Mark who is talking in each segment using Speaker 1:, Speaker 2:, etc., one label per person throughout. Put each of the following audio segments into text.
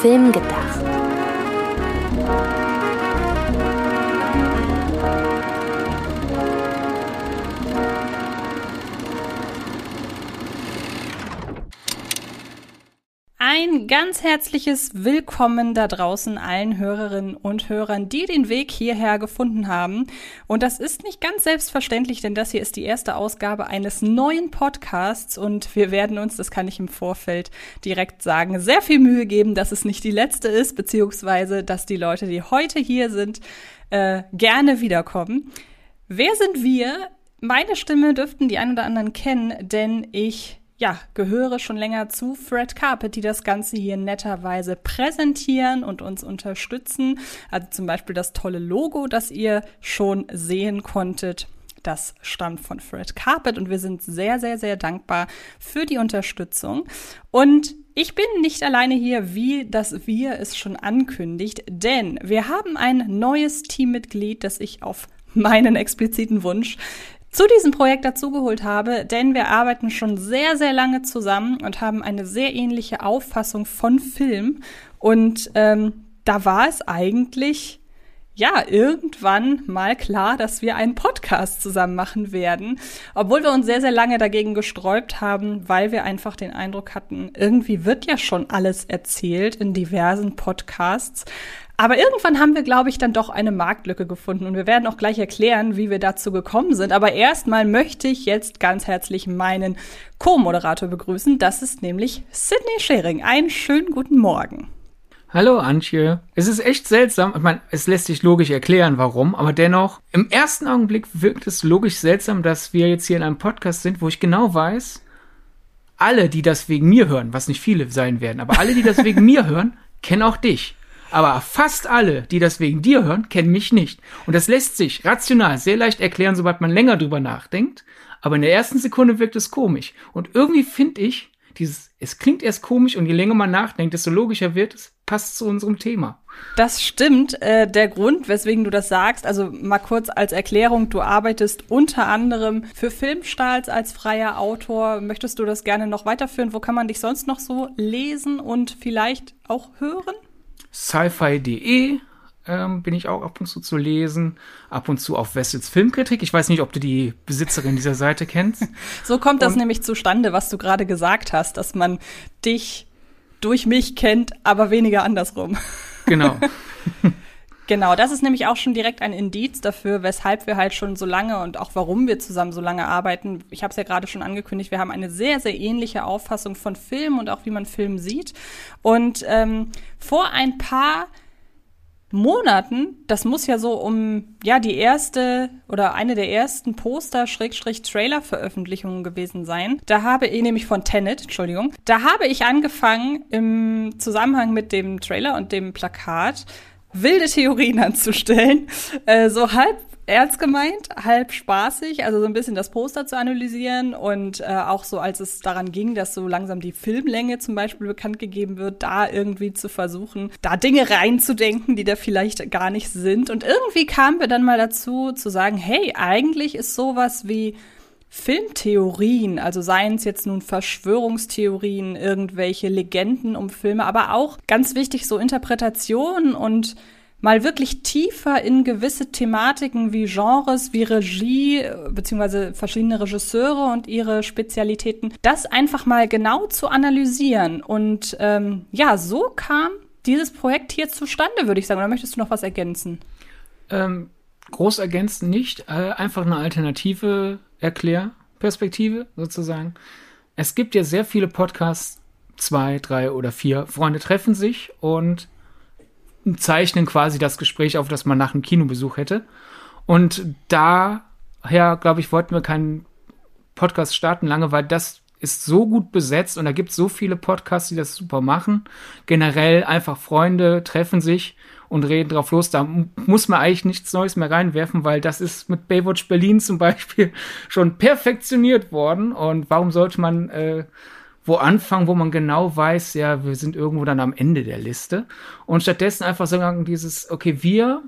Speaker 1: Film gedacht.
Speaker 2: Ein ganz herzliches Willkommen da draußen allen Hörerinnen und Hörern, die den Weg hierher gefunden haben. Und das ist nicht ganz selbstverständlich, denn das hier ist die erste Ausgabe eines neuen Podcasts und wir werden uns, das kann ich im Vorfeld direkt sagen, sehr viel Mühe geben, dass es nicht die letzte ist, beziehungsweise dass die Leute, die heute hier sind, äh, gerne wiederkommen. Wer sind wir? Meine Stimme dürften die ein oder anderen kennen, denn ich ja, gehöre schon länger zu Fred Carpet, die das Ganze hier netterweise präsentieren und uns unterstützen. Also zum Beispiel das tolle Logo, das ihr schon sehen konntet. Das stammt von Fred Carpet und wir sind sehr, sehr, sehr dankbar für die Unterstützung. Und ich bin nicht alleine hier, wie das Wir es schon ankündigt, denn wir haben ein neues Teammitglied, das ich auf meinen expliziten Wunsch zu diesem Projekt dazugeholt habe, denn wir arbeiten schon sehr, sehr lange zusammen und haben eine sehr ähnliche Auffassung von Film. Und ähm, da war es eigentlich ja, irgendwann mal klar, dass wir einen Podcast zusammen machen werden. Obwohl wir uns sehr, sehr lange dagegen gesträubt haben, weil wir einfach den Eindruck hatten, irgendwie wird ja schon alles erzählt in diversen Podcasts. Aber irgendwann haben wir, glaube ich, dann doch eine Marktlücke gefunden und wir werden auch gleich erklären, wie wir dazu gekommen sind. Aber erstmal möchte ich jetzt ganz herzlich meinen Co-Moderator begrüßen. Das ist nämlich Sydney Schering. Einen schönen guten Morgen.
Speaker 3: Hallo Antje. Es ist echt seltsam. Ich meine, es lässt sich logisch erklären, warum, aber dennoch, im ersten Augenblick wirkt es logisch seltsam, dass wir jetzt hier in einem Podcast sind, wo ich genau weiß, alle, die das wegen mir hören, was nicht viele sein werden, aber alle, die das wegen mir hören, kennen auch dich. Aber fast alle, die das wegen dir hören, kennen mich nicht. Und das lässt sich rational sehr leicht erklären, sobald man länger drüber nachdenkt. Aber in der ersten Sekunde wirkt es komisch. Und irgendwie finde ich, dieses, es klingt erst komisch und je länger man nachdenkt, desto logischer wird es, passt zu unserem Thema.
Speaker 2: Das stimmt. Äh, der Grund, weswegen du das sagst, also mal kurz als Erklärung, du arbeitest unter anderem für Filmstahls als freier Autor. Möchtest du das gerne noch weiterführen? Wo kann man dich sonst noch so lesen und vielleicht auch hören?
Speaker 3: sci-fi.de ähm, bin ich auch ab und zu zu lesen. Ab und zu auf Wessels Filmkritik. Ich weiß nicht, ob du die Besitzerin dieser Seite kennst.
Speaker 2: so kommt das und nämlich zustande, was du gerade gesagt hast, dass man dich durch mich kennt, aber weniger andersrum.
Speaker 3: Genau.
Speaker 2: Genau, das ist nämlich auch schon direkt ein Indiz dafür, weshalb wir halt schon so lange und auch warum wir zusammen so lange arbeiten. Ich habe es ja gerade schon angekündigt, wir haben eine sehr, sehr ähnliche Auffassung von Film und auch wie man Film sieht. Und ähm, vor ein paar Monaten, das muss ja so um ja die erste oder eine der ersten Poster Schrägstrich Trailer Veröffentlichungen gewesen sein. Da habe ich nämlich von Tenet, Entschuldigung, da habe ich angefangen im Zusammenhang mit dem Trailer und dem Plakat wilde Theorien anzustellen. Äh, so halb ernst gemeint, halb spaßig, also so ein bisschen das Poster zu analysieren und äh, auch so, als es daran ging, dass so langsam die Filmlänge zum Beispiel bekannt gegeben wird, da irgendwie zu versuchen, da Dinge reinzudenken, die da vielleicht gar nicht sind. Und irgendwie kamen wir dann mal dazu zu sagen, hey, eigentlich ist sowas wie Filmtheorien, also seien es jetzt nun Verschwörungstheorien, irgendwelche Legenden um Filme, aber auch ganz wichtig so Interpretationen und mal wirklich tiefer in gewisse Thematiken wie Genres, wie Regie, beziehungsweise verschiedene Regisseure und ihre Spezialitäten, das einfach mal genau zu analysieren. Und ähm, ja, so kam dieses Projekt hier zustande, würde ich sagen. Oder möchtest du noch was ergänzen?
Speaker 3: Ähm, groß ergänzen nicht, äh, einfach eine alternative Erklärperspektive sozusagen. Es gibt ja sehr viele Podcasts, zwei, drei oder vier Freunde treffen sich und zeichnen quasi das Gespräch auf, das man nach einem Kinobesuch hätte. Und daher, glaube ich, wollten wir keinen Podcast starten lange, weil das ist so gut besetzt und da gibt es so viele Podcasts, die das super machen. Generell einfach Freunde treffen sich und reden drauf los. Da muss man eigentlich nichts Neues mehr reinwerfen, weil das ist mit Baywatch Berlin zum Beispiel schon perfektioniert worden. Und warum sollte man äh, wo anfangen, wo man genau weiß, ja, wir sind irgendwo dann am Ende der Liste. Und stattdessen einfach sagen, dieses, okay, wir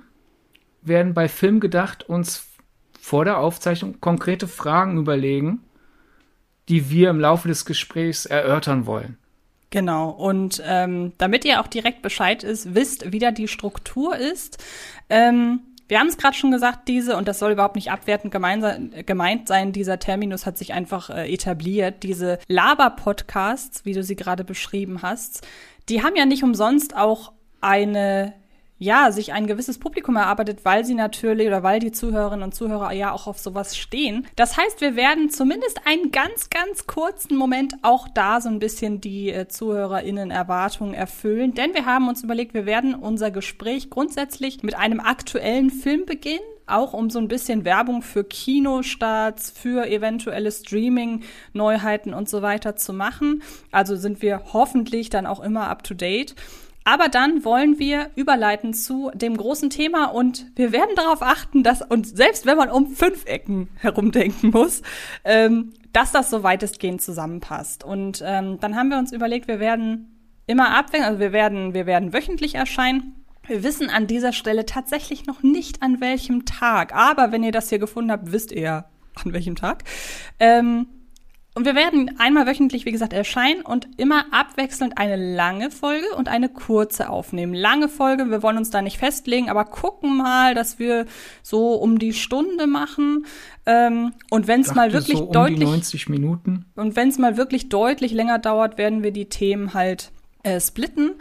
Speaker 3: werden bei Film gedacht uns vor der Aufzeichnung konkrete Fragen überlegen, die wir im Laufe des Gesprächs erörtern wollen.
Speaker 2: Genau. Und ähm, damit ihr auch direkt Bescheid ist, wisst, wie da die Struktur ist. Ähm, wir haben es gerade schon gesagt, diese, und das soll überhaupt nicht abwertend gemeint sein, dieser Terminus hat sich einfach äh, etabliert. Diese Laber-Podcasts, wie du sie gerade beschrieben hast, die haben ja nicht umsonst auch eine ja, sich ein gewisses Publikum erarbeitet, weil sie natürlich oder weil die Zuhörerinnen und Zuhörer ja auch auf sowas stehen. Das heißt, wir werden zumindest einen ganz, ganz kurzen Moment auch da so ein bisschen die äh, ZuhörerInnen Erwartungen erfüllen, denn wir haben uns überlegt, wir werden unser Gespräch grundsätzlich mit einem aktuellen Film beginnen auch um so ein bisschen Werbung für Kinostarts, für eventuelle Streaming-Neuheiten und so weiter zu machen. Also sind wir hoffentlich dann auch immer up to date. Aber dann wollen wir überleiten zu dem großen Thema und wir werden darauf achten, dass, und selbst wenn man um fünf Ecken herumdenken muss, ähm, dass das so weitestgehend zusammenpasst. Und ähm, dann haben wir uns überlegt, wir werden immer abwechseln, also wir werden, wir werden wöchentlich erscheinen. Wir wissen an dieser Stelle tatsächlich noch nicht an welchem Tag, aber wenn ihr das hier gefunden habt, wisst ihr an welchem Tag. Ähm, und wir werden einmal wöchentlich, wie gesagt, erscheinen und immer abwechselnd eine lange Folge und eine kurze aufnehmen. Lange Folge, wir wollen uns da nicht festlegen, aber gucken mal, dass wir so um die Stunde machen. Ähm, und wenn es mal wirklich
Speaker 3: so um
Speaker 2: deutlich.
Speaker 3: 90 Minuten.
Speaker 2: Und wenn es mal wirklich deutlich länger dauert, werden wir die Themen halt äh, splitten.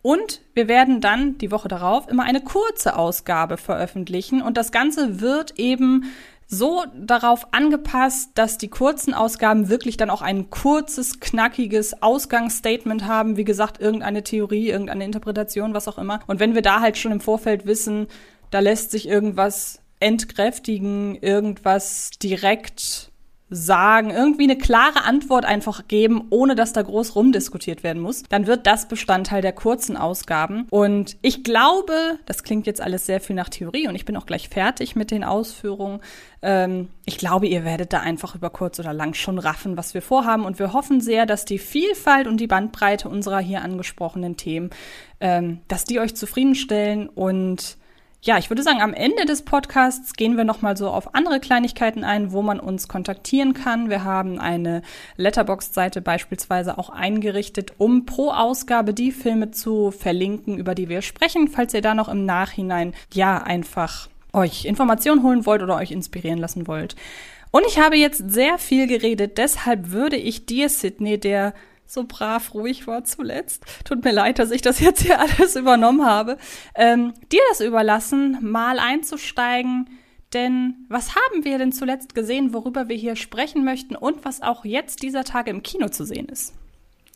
Speaker 2: Und wir werden dann die Woche darauf immer eine kurze Ausgabe veröffentlichen. Und das Ganze wird eben so darauf angepasst, dass die kurzen Ausgaben wirklich dann auch ein kurzes, knackiges Ausgangsstatement haben. Wie gesagt, irgendeine Theorie, irgendeine Interpretation, was auch immer. Und wenn wir da halt schon im Vorfeld wissen, da lässt sich irgendwas entkräftigen, irgendwas direkt sagen, irgendwie eine klare Antwort einfach geben, ohne dass da groß rumdiskutiert werden muss, dann wird das Bestandteil der kurzen Ausgaben. Und ich glaube, das klingt jetzt alles sehr viel nach Theorie und ich bin auch gleich fertig mit den Ausführungen. Ähm, ich glaube, ihr werdet da einfach über kurz oder lang schon raffen, was wir vorhaben. Und wir hoffen sehr, dass die Vielfalt und die Bandbreite unserer hier angesprochenen Themen, ähm, dass die euch zufriedenstellen und ja, ich würde sagen, am Ende des Podcasts gehen wir nochmal so auf andere Kleinigkeiten ein, wo man uns kontaktieren kann. Wir haben eine Letterbox-Seite beispielsweise auch eingerichtet, um pro Ausgabe die Filme zu verlinken, über die wir sprechen, falls ihr da noch im Nachhinein ja einfach euch Informationen holen wollt oder euch inspirieren lassen wollt. Und ich habe jetzt sehr viel geredet, deshalb würde ich dir, Sydney, der so brav ruhig war zuletzt. Tut mir leid, dass ich das jetzt hier alles übernommen habe. Ähm, dir das überlassen, mal einzusteigen. Denn was haben wir denn zuletzt gesehen, worüber wir hier sprechen möchten und was auch jetzt dieser Tage im Kino zu sehen ist?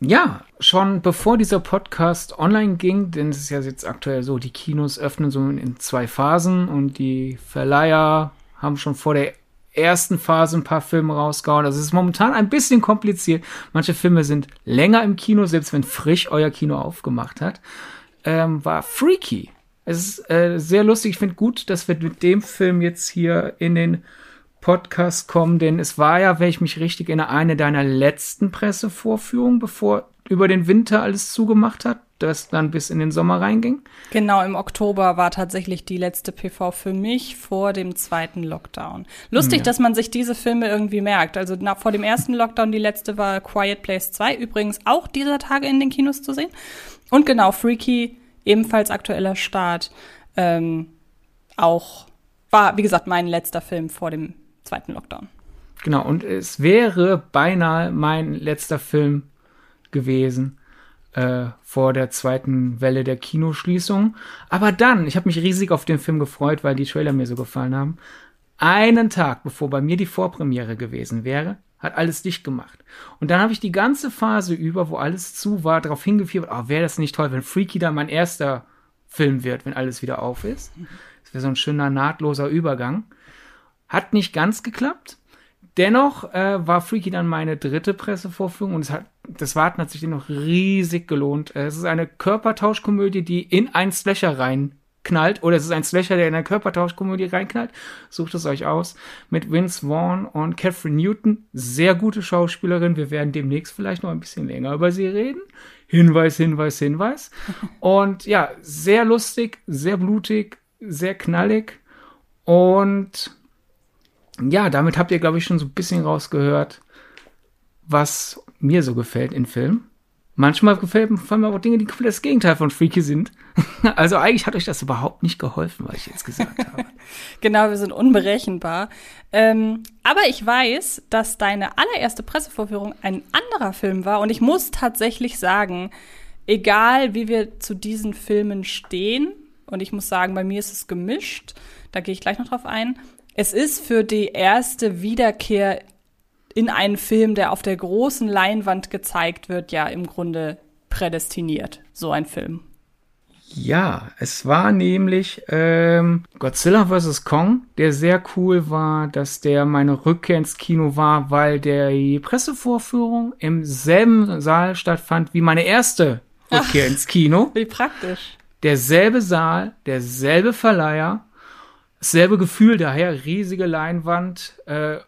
Speaker 3: Ja, schon bevor dieser Podcast online ging, denn es ist ja jetzt aktuell so, die Kinos öffnen so in zwei Phasen und die Verleiher haben schon vor der ersten Phase ein paar Filme rausgehauen. Also es ist momentan ein bisschen kompliziert. Manche Filme sind länger im Kino, selbst wenn frisch euer Kino aufgemacht hat. Ähm, war Freaky. Es ist äh, sehr lustig. Ich finde gut, dass wir mit dem Film jetzt hier in den Podcast kommen, denn es war ja, wenn ich mich richtig erinnere, eine deiner letzten Pressevorführungen, bevor über den Winter alles zugemacht hat das dann bis in den Sommer reinging?
Speaker 2: Genau, im Oktober war tatsächlich die letzte PV für mich vor dem zweiten Lockdown. Lustig, ja. dass man sich diese Filme irgendwie merkt. Also nach, vor dem ersten Lockdown, die letzte war Quiet Place 2, übrigens auch dieser Tage in den Kinos zu sehen. Und genau, Freaky, ebenfalls aktueller Start. Ähm, auch war, wie gesagt, mein letzter Film vor dem zweiten Lockdown.
Speaker 3: Genau, und es wäre beinahe mein letzter Film gewesen äh, vor der zweiten Welle der Kinoschließung. Aber dann, ich habe mich riesig auf den Film gefreut, weil die Trailer mir so gefallen haben. Einen Tag, bevor bei mir die Vorpremiere gewesen wäre, hat alles dicht gemacht. Und dann habe ich die ganze Phase über, wo alles zu war, darauf hingefiebert, oh, wäre das nicht toll, wenn Freaky dann mein erster Film wird, wenn alles wieder auf ist. Das wäre so ein schöner nahtloser Übergang. Hat nicht ganz geklappt. Dennoch äh, war Freaky dann meine dritte Pressevorführung und es hat, das Warten hat sich dennoch riesig gelohnt. Äh, es ist eine Körpertauschkomödie, die in einen Slasher reinknallt, oder es ist ein Slasher, der in eine Körpertauschkomödie reinknallt. Sucht es euch aus. Mit Vince Vaughn und Catherine Newton. Sehr gute Schauspielerin. Wir werden demnächst vielleicht noch ein bisschen länger über sie reden. Hinweis, Hinweis, Hinweis. Und ja, sehr lustig, sehr blutig, sehr knallig. Und ja, damit habt ihr, glaube ich, schon so ein bisschen rausgehört, was mir so gefällt in Filmen. Manchmal gefallen mir auch Dinge, die das Gegenteil von freaky sind. Also eigentlich hat euch das überhaupt nicht geholfen, was ich jetzt gesagt habe.
Speaker 2: genau, wir sind unberechenbar. Ähm, aber ich weiß, dass deine allererste Pressevorführung ein anderer Film war. Und ich muss tatsächlich sagen, egal wie wir zu diesen Filmen stehen, und ich muss sagen, bei mir ist es gemischt, da gehe ich gleich noch drauf ein. Es ist für die erste Wiederkehr in einen Film, der auf der großen Leinwand gezeigt wird, ja im Grunde prädestiniert, so ein Film.
Speaker 3: Ja, es war nämlich ähm, Godzilla vs. Kong, der sehr cool war, dass der meine Rückkehr ins Kino war, weil der die Pressevorführung im selben Saal stattfand wie meine erste Rückkehr Ach, ins Kino.
Speaker 2: Wie praktisch.
Speaker 3: Derselbe Saal, derselbe Verleiher, dasselbe Gefühl daher, riesige Leinwand, äh,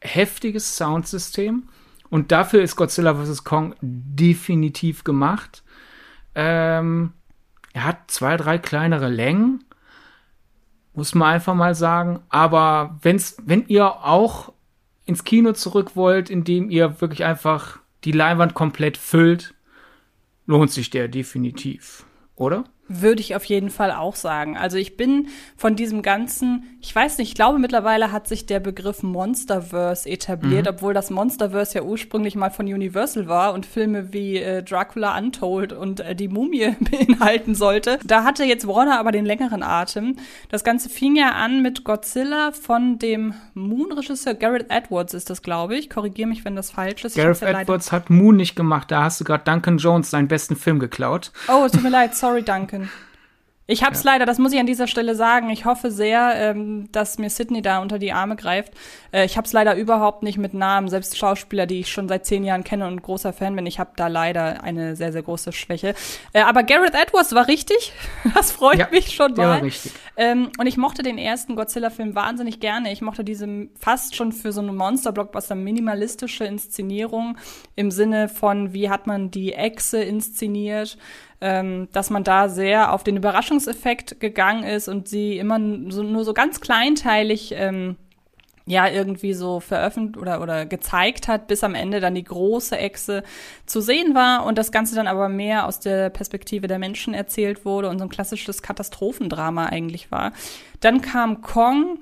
Speaker 3: heftiges Soundsystem. Und dafür ist Godzilla vs. Kong definitiv gemacht. Ähm, er hat zwei, drei kleinere Längen. Muss man einfach mal sagen. Aber wenn's, wenn ihr auch ins Kino zurück wollt, indem ihr wirklich einfach die Leinwand komplett füllt, lohnt sich der definitiv. Oder?
Speaker 2: Würde ich auf jeden Fall auch sagen. Also ich bin von diesem ganzen, ich weiß nicht, ich glaube mittlerweile hat sich der Begriff Monsterverse etabliert, mhm. obwohl das Monsterverse ja ursprünglich mal von Universal war und Filme wie äh, Dracula Untold und äh, die Mumie beinhalten sollte. Da hatte jetzt Warner aber den längeren Atem. Das Ganze fing ja an mit Godzilla von dem Moon-Regisseur Garrett Edwards ist das, glaube ich. Korrigiere mich, wenn das falsch ist.
Speaker 3: Garrett Edwards hat Moon nicht gemacht. Da hast du gerade Duncan Jones seinen besten Film geklaut.
Speaker 2: Oh, es tut mir leid. Sorry, Duncan. Ich habe es ja. leider, das muss ich an dieser Stelle sagen. Ich hoffe sehr, ähm, dass mir Sydney da unter die Arme greift. Äh, ich habe es leider überhaupt nicht mit Namen. Selbst Schauspieler, die ich schon seit zehn Jahren kenne und großer Fan bin, ich habe da leider eine sehr, sehr große Schwäche. Äh, aber Gareth Edwards war richtig. Das freut ja, mich schon mal. War richtig. Ähm, und ich mochte den ersten Godzilla-Film wahnsinnig gerne. Ich mochte diese fast schon für so eine Monster-Blockbuster minimalistische Inszenierung im Sinne von, wie hat man die Echse inszeniert ähm, dass man da sehr auf den Überraschungseffekt gegangen ist und sie immer so, nur so ganz kleinteilig ähm, ja irgendwie so veröffentlicht oder oder gezeigt hat, bis am Ende dann die große Echse zu sehen war und das Ganze dann aber mehr aus der Perspektive der Menschen erzählt wurde und so ein klassisches Katastrophendrama eigentlich war. Dann kam Kong,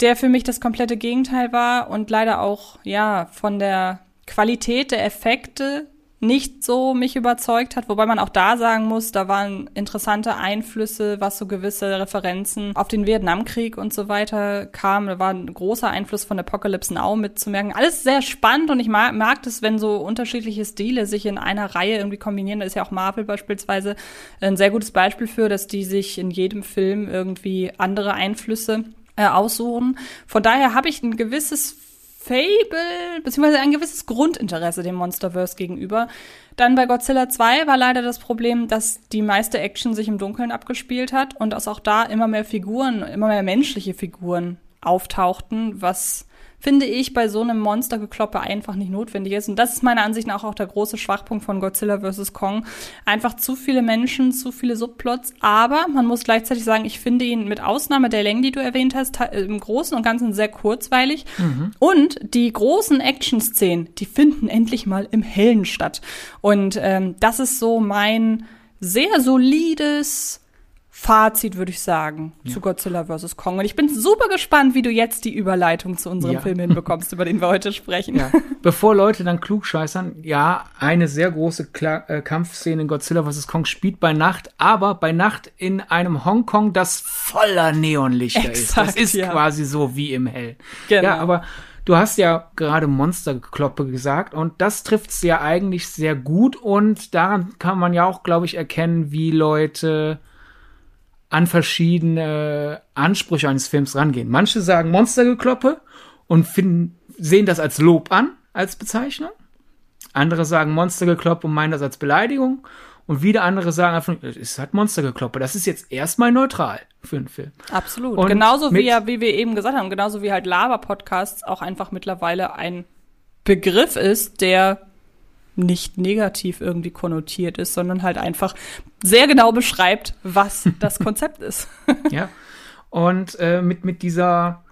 Speaker 2: der für mich das komplette Gegenteil war und leider auch ja von der Qualität der Effekte nicht so mich überzeugt hat, wobei man auch da sagen muss, da waren interessante Einflüsse, was so gewisse Referenzen auf den Vietnamkrieg und so weiter kam. Da war ein großer Einfluss von Apocalypse Now mitzumerken. Alles sehr spannend und ich mag, mag das, wenn so unterschiedliche Stile sich in einer Reihe irgendwie kombinieren. Da ist ja auch Marvel beispielsweise ein sehr gutes Beispiel für, dass die sich in jedem Film irgendwie andere Einflüsse äh, aussuchen. Von daher habe ich ein gewisses Fable, beziehungsweise ein gewisses Grundinteresse dem Monsterverse gegenüber. Dann bei Godzilla 2 war leider das Problem, dass die meiste Action sich im Dunkeln abgespielt hat und dass auch da immer mehr Figuren, immer mehr menschliche Figuren auftauchten, was finde ich, bei so einem Monstergekloppe einfach nicht notwendig ist. Und das ist meiner Ansicht nach auch der große Schwachpunkt von Godzilla vs. Kong. Einfach zu viele Menschen, zu viele Subplots. Aber man muss gleichzeitig sagen, ich finde ihn mit Ausnahme der Längen, die du erwähnt hast, im Großen und Ganzen sehr kurzweilig. Mhm. Und die großen Action-Szenen, die finden endlich mal im Hellen statt. Und ähm, das ist so mein sehr solides, Fazit, würde ich sagen, ja. zu Godzilla vs. Kong. Und ich bin super gespannt, wie du jetzt die Überleitung zu unserem ja. Film hinbekommst, über den wir heute sprechen.
Speaker 3: Ja. Bevor Leute dann klug scheißern, ja, eine sehr große Kla äh, Kampfszene in Godzilla vs. Kong spielt bei Nacht, aber bei Nacht in einem Hongkong, das voller Neonlichter Exakt, ist. Das ist quasi so wie im Hell. Genau. Ja, aber Du hast ja gerade Monsterkloppe gesagt und das trifft es ja eigentlich sehr gut und daran kann man ja auch, glaube ich, erkennen, wie Leute an verschiedene Ansprüche eines Films rangehen. Manche sagen Monstergekloppe und finden, sehen das als Lob an, als Bezeichnung. Andere sagen Monstergekloppe und meinen das als Beleidigung. Und wieder andere sagen einfach, es ist halt Monstergekloppe. Das ist jetzt erstmal neutral für einen Film.
Speaker 2: Absolut. Und genauso wie ja, wie wir eben gesagt haben, genauso wie halt Lava-Podcasts auch einfach mittlerweile ein Begriff ist, der nicht negativ irgendwie konnotiert ist, sondern halt einfach sehr genau beschreibt, was das Konzept ist.
Speaker 3: ja. Und äh, mit, mit dieser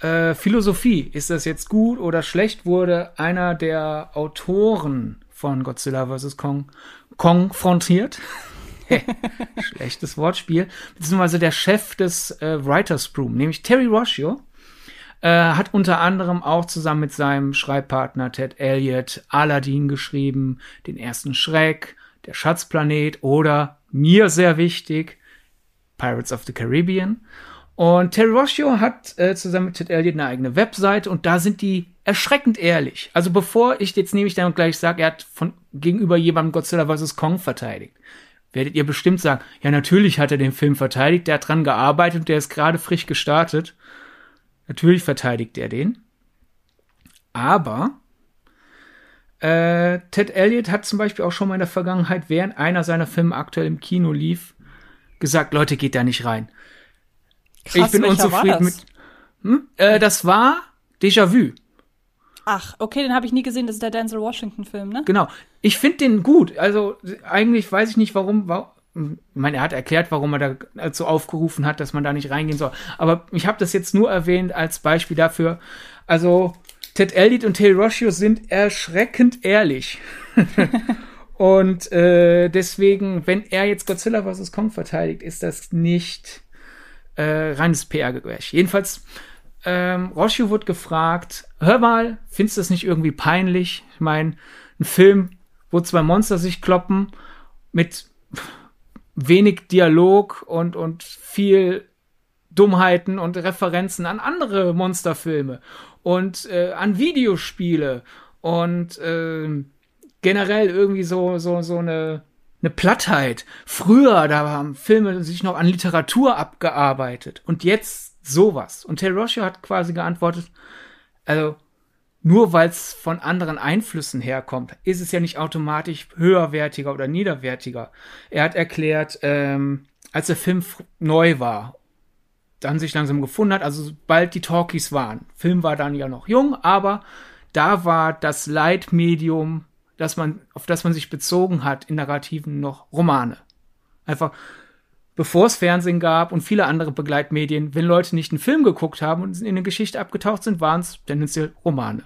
Speaker 3: äh, Philosophie, ist das jetzt gut oder schlecht, wurde einer der Autoren von Godzilla vs. Kong konfrontiert. Schlechtes Wortspiel. Beziehungsweise der Chef des äh, Writers Room, nämlich Terry Rossio, äh, hat unter anderem auch zusammen mit seinem Schreibpartner Ted Elliott Aladdin geschrieben, den ersten Schreck, der Schatzplanet oder mir sehr wichtig, Pirates of the Caribbean. Und Terry Rossio hat äh, zusammen mit Ted Elliott eine eigene Webseite und da sind die erschreckend ehrlich. Also bevor ich jetzt nämlich dann gleich sage, er hat von gegenüber jemandem Godzilla vs. Kong verteidigt, werdet ihr bestimmt sagen, ja natürlich hat er den Film verteidigt, der hat dran gearbeitet und der ist gerade frisch gestartet. Natürlich verteidigt er den. Aber äh, Ted Elliott hat zum Beispiel auch schon mal in der Vergangenheit, während einer seiner Filme aktuell im Kino lief, gesagt, Leute, geht da nicht rein. Krass, ich bin unzufrieden mit. Hm? Äh, das war Déjà-vu.
Speaker 2: Ach, okay, den habe ich nie gesehen. Das ist der Denzel Washington-Film, ne?
Speaker 3: Genau. Ich finde den gut. Also eigentlich weiß ich nicht, warum. Ich meine, er hat erklärt, warum er dazu aufgerufen hat, dass man da nicht reingehen soll. Aber ich habe das jetzt nur erwähnt als Beispiel dafür. Also Ted Elliott und Terry Rossio sind erschreckend ehrlich. und äh, deswegen, wenn er jetzt Godzilla vs. Kong verteidigt, ist das nicht äh, reines PR-Gewäsch. Jedenfalls, ähm, Roshio wird gefragt, hör mal, findest du das nicht irgendwie peinlich? Ich meine, ein Film, wo zwei Monster sich kloppen, mit wenig Dialog und, und viel Dummheiten und Referenzen an andere Monsterfilme und äh, an Videospiele und äh, generell irgendwie so, so, so eine eine Plattheit. Früher, da haben Filme sich noch an Literatur abgearbeitet und jetzt sowas. Und Terry Rossio hat quasi geantwortet, also nur weil es von anderen Einflüssen herkommt, ist es ja nicht automatisch höherwertiger oder niederwertiger. Er hat erklärt, ähm, als der Film neu war, dann sich langsam gefunden hat, also bald die Talkies waren. Film war dann ja noch jung, aber da war das Leitmedium dass man, auf das man sich bezogen hat in Narrativen noch Romane. Einfach, bevor es Fernsehen gab und viele andere Begleitmedien, wenn Leute nicht einen Film geguckt haben und in eine Geschichte abgetaucht sind, waren es tendenziell Romane.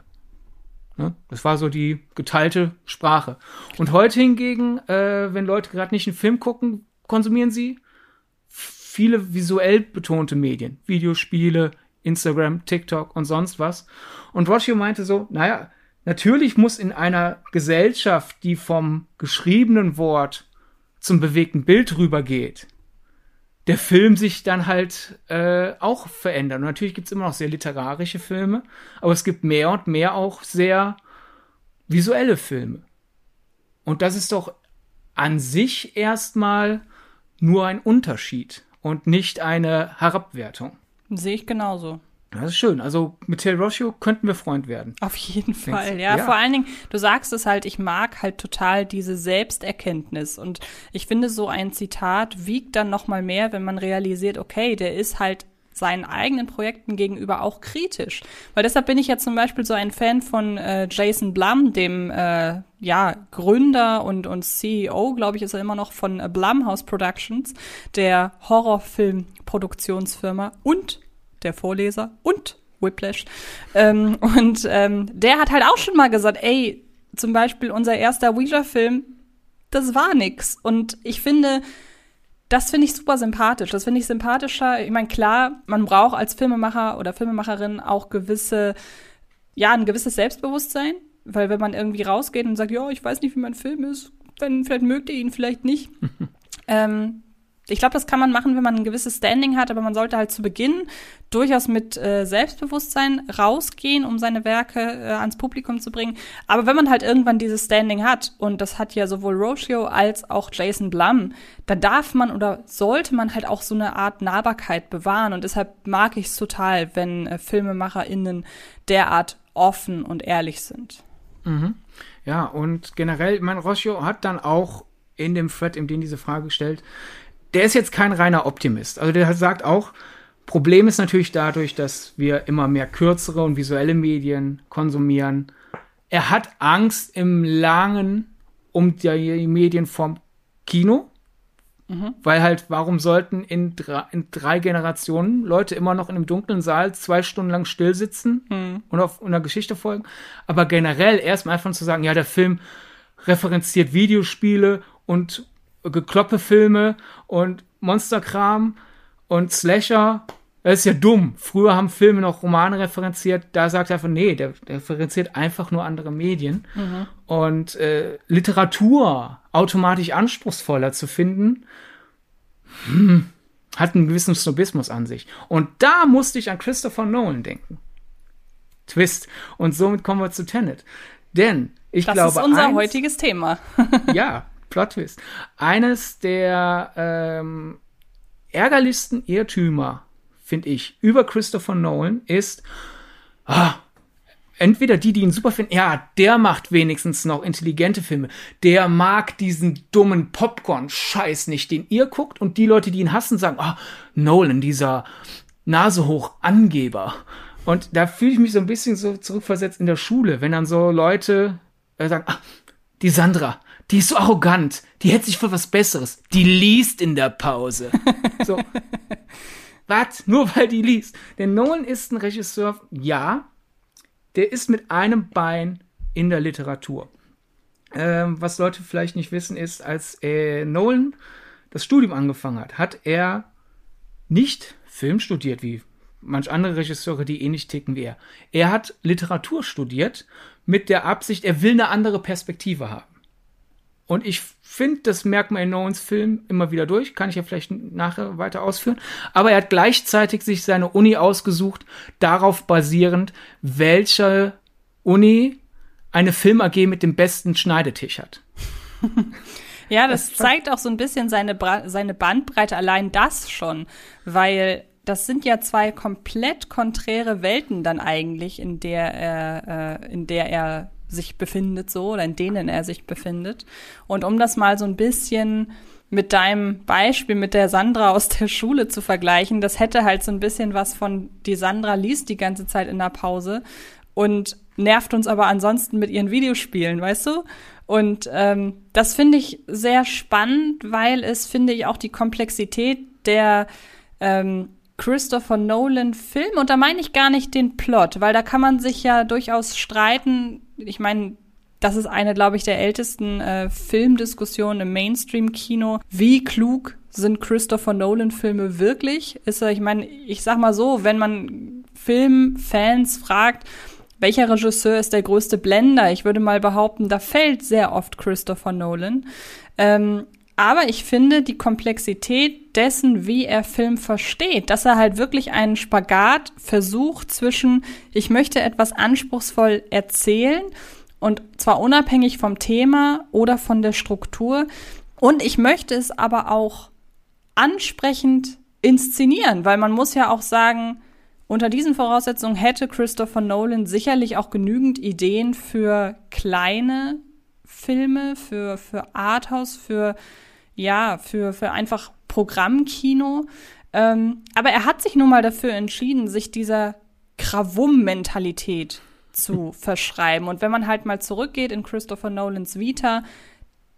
Speaker 3: Ne? Das war so die geteilte Sprache. Und heute hingegen, äh, wenn Leute gerade nicht einen Film gucken, konsumieren sie viele visuell betonte Medien. Videospiele, Instagram, TikTok und sonst was. Und Roshio meinte so, naja, Natürlich muss in einer Gesellschaft, die vom geschriebenen Wort zum bewegten Bild rübergeht, der Film sich dann halt äh, auch verändern. Und natürlich gibt es immer noch sehr literarische Filme, aber es gibt mehr und mehr auch sehr visuelle Filme. Und das ist doch an sich erstmal nur ein Unterschied und nicht eine Herabwertung.
Speaker 2: Sehe ich genauso.
Speaker 3: Das ist schön. Also mit Terry Rossio könnten wir Freund werden.
Speaker 2: Auf jeden Fall, ja. ja. Vor allen Dingen, du sagst es halt, ich mag halt total diese Selbsterkenntnis. Und ich finde, so ein Zitat wiegt dann noch mal mehr, wenn man realisiert, okay, der ist halt seinen eigenen Projekten gegenüber auch kritisch. Weil deshalb bin ich ja zum Beispiel so ein Fan von äh, Jason Blum, dem äh, ja, Gründer und, und CEO, glaube ich, ist er immer noch von äh, Blumhouse Productions, der Horrorfilmproduktionsfirma und der Vorleser und Whiplash. Ähm, und ähm, der hat halt auch schon mal gesagt, ey, zum Beispiel unser erster Ouija-Film, das war nix. Und ich finde, das finde ich super sympathisch. Das finde ich sympathischer. Ich meine, klar, man braucht als Filmemacher oder Filmemacherin auch gewisse, ja, ein gewisses Selbstbewusstsein. Weil wenn man irgendwie rausgeht und sagt, ja, ich weiß nicht, wie mein Film ist, wenn, vielleicht mögt ihr ihn, vielleicht nicht. ähm, ich glaube, das kann man machen, wenn man ein gewisses Standing hat, aber man sollte halt zu Beginn durchaus mit äh, Selbstbewusstsein rausgehen, um seine Werke äh, ans Publikum zu bringen. Aber wenn man halt irgendwann dieses Standing hat, und das hat ja sowohl Rocio als auch Jason Blum, dann darf man oder sollte man halt auch so eine Art Nahbarkeit bewahren. Und deshalb mag ich es total, wenn äh, FilmemacherInnen derart offen und ehrlich sind.
Speaker 3: Mhm. Ja, und generell, mein Rocio hat dann auch in dem Thread, in dem diese Frage stellt, der ist jetzt kein reiner Optimist. Also der sagt auch, Problem ist natürlich dadurch, dass wir immer mehr kürzere und visuelle Medien konsumieren. Er hat Angst im Langen um die Medien vom Kino. Mhm. Weil halt, warum sollten in drei, in drei, Generationen Leute immer noch in einem dunklen Saal zwei Stunden lang still sitzen mhm. und auf einer Geschichte folgen? Aber generell erstmal einfach zu sagen, ja, der Film referenziert Videospiele und Gekloppe-Filme und Monsterkram und Slasher. Das ist ja dumm. Früher haben Filme noch Romane referenziert. Da sagt er einfach, nee, der, der referenziert einfach nur andere Medien. Mhm. Und äh, Literatur automatisch anspruchsvoller zu finden, hm, hat einen gewissen Snobismus an sich. Und da musste ich an Christopher Nolan denken. Twist. Und somit kommen wir zu Tenet. Denn ich
Speaker 2: das
Speaker 3: glaube.
Speaker 2: Das ist unser eins, heutiges Thema.
Speaker 3: ja, Plot Twist. Eines der ähm, ärgerlichsten Irrtümer, finde ich, über Christopher Nolan ist, ah, entweder die, die ihn super finden, ja, der macht wenigstens noch intelligente Filme. Der mag diesen dummen Popcorn-Scheiß nicht, den ihr guckt. Und die Leute, die ihn hassen, sagen, ah, Nolan, dieser Nasehoch-Angeber. Und da fühle ich mich so ein bisschen so zurückversetzt in der Schule, wenn dann so Leute äh, sagen, ah, die Sandra, die ist so arrogant, die hält sich für was Besseres, die liest in der Pause. so. Was? Nur weil die liest. Denn Nolan ist ein Regisseur, ja, der ist mit einem Bein in der Literatur. Ähm, was Leute vielleicht nicht wissen, ist, als äh, Nolan das Studium angefangen hat, hat er nicht Film studiert, wie manch andere Regisseure, die ähnlich ticken wie er. Er hat Literatur studiert mit der Absicht, er will eine andere Perspektive haben. Und ich finde, das merkt man in Nolans Film immer wieder durch, kann ich ja vielleicht nachher weiter ausführen. Aber er hat gleichzeitig sich seine Uni ausgesucht, darauf basierend, welche Uni eine Film AG mit dem besten Schneidetisch hat.
Speaker 2: ja, das, das zeigt auch so ein bisschen seine, seine Bandbreite, allein das schon, weil das sind ja zwei komplett konträre Welten dann eigentlich, in der er, äh, in der er sich befindet, so oder in denen er sich befindet. Und um das mal so ein bisschen mit deinem Beispiel mit der Sandra aus der Schule zu vergleichen, das hätte halt so ein bisschen was von die Sandra liest die ganze Zeit in der Pause und nervt uns aber ansonsten mit ihren Videospielen, weißt du? Und ähm, das finde ich sehr spannend, weil es, finde ich, auch die Komplexität der ähm, Christopher Nolan Film und da meine ich gar nicht den Plot, weil da kann man sich ja durchaus streiten. Ich meine, das ist eine, glaube ich, der ältesten äh, Filmdiskussionen im Mainstream-Kino. Wie klug sind Christopher Nolan-Filme wirklich? Ist ich meine, ich sag mal so, wenn man Filmfans fragt, welcher Regisseur ist der größte Blender? Ich würde mal behaupten, da fällt sehr oft Christopher Nolan. Ähm, aber ich finde die Komplexität dessen, wie er Film versteht, dass er halt wirklich einen Spagat versucht zwischen, ich möchte etwas anspruchsvoll erzählen und zwar unabhängig vom Thema oder von der Struktur und ich möchte es aber auch ansprechend inszenieren, weil man muss ja auch sagen, unter diesen Voraussetzungen hätte Christopher Nolan sicherlich auch genügend Ideen für kleine Filme, für, für Arthouse, für, ja, für, für einfach Programmkino. Ähm, aber er hat sich nun mal dafür entschieden, sich dieser Krawum-Mentalität zu verschreiben. Und wenn man halt mal zurückgeht in Christopher Nolans Vita,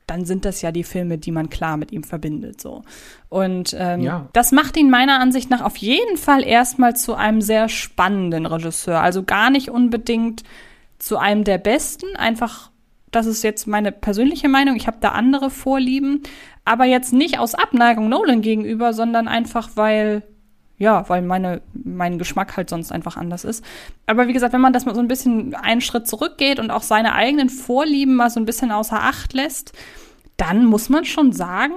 Speaker 2: dann sind das ja die Filme, die man klar mit ihm verbindet. So. Und ähm, ja. das macht ihn meiner Ansicht nach auf jeden Fall erstmal zu einem sehr spannenden Regisseur. Also gar nicht unbedingt zu einem der besten, einfach das ist jetzt meine persönliche Meinung. Ich habe da andere Vorlieben. Aber jetzt nicht aus Abneigung Nolan gegenüber, sondern einfach, weil, ja, weil meine, mein Geschmack halt sonst einfach anders ist. Aber wie gesagt, wenn man das mal so ein bisschen einen Schritt zurückgeht und auch seine eigenen Vorlieben mal so ein bisschen außer Acht lässt, dann muss man schon sagen,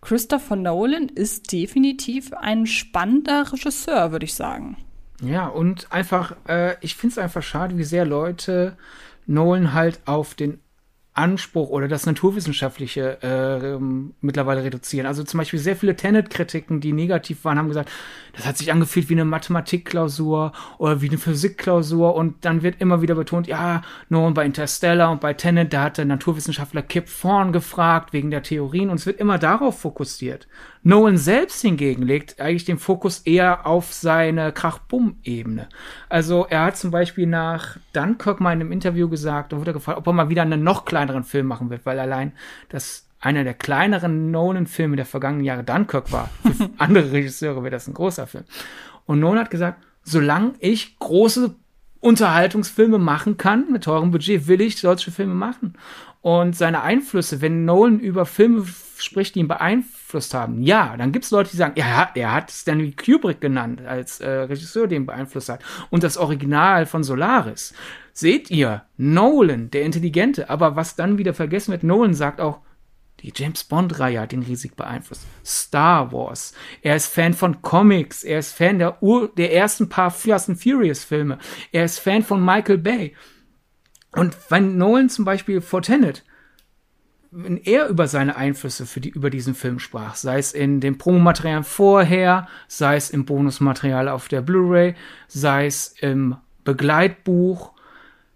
Speaker 2: Christopher Nolan ist definitiv ein spannender Regisseur, würde ich sagen.
Speaker 3: Ja, und einfach, äh, ich finde es einfach schade, wie sehr Leute Nolan halt auf den Anspruch oder das Naturwissenschaftliche äh, mittlerweile reduzieren. Also zum Beispiel sehr viele Tenet-Kritiken, die negativ waren, haben gesagt, das hat sich angefühlt wie eine Mathematikklausur oder wie eine Physikklausur und dann wird immer wieder betont, ja, nur bei Interstellar und bei Tenet, da hat der Naturwissenschaftler Kip Thorne gefragt wegen der Theorien und es wird immer darauf fokussiert. Nolan selbst hingegen legt eigentlich den Fokus eher auf seine Krach-Bumm-Ebene. Also er hat zum Beispiel nach Dunkirk mal in einem Interview gesagt, da wurde er gefragt, ob er mal wieder einen noch kleineren Film machen wird, weil allein das einer der kleineren Nolan-Filme der vergangenen Jahre Dunkirk war. Für andere Regisseure wäre das ein großer Film. Und Nolan hat gesagt, solange ich große Unterhaltungsfilme machen kann, mit teurem Budget will ich solche Filme machen. Und seine Einflüsse, wenn Nolan über Filme spricht, die ihn beeinflusst haben, ja, dann gibt es Leute, die sagen, ja, er hat Stanley Kubrick genannt als äh, Regisseur, den beeinflusst hat. Und das Original von Solaris. Seht ihr, Nolan, der Intelligente, aber was dann wieder vergessen wird, Nolan sagt auch, die James Bond-Reihe hat ihn riesig beeinflusst. Star Wars. Er ist Fan von Comics. Er ist Fan der, Ur der ersten paar Fast and Furious-Filme. Er ist Fan von Michael Bay. Und wenn Nolan zum Beispiel vor Tenet, wenn er über seine Einflüsse für die, über diesen Film sprach, sei es in dem Promomaterial vorher, sei es im Bonusmaterial auf der Blu-ray, sei es im Begleitbuch,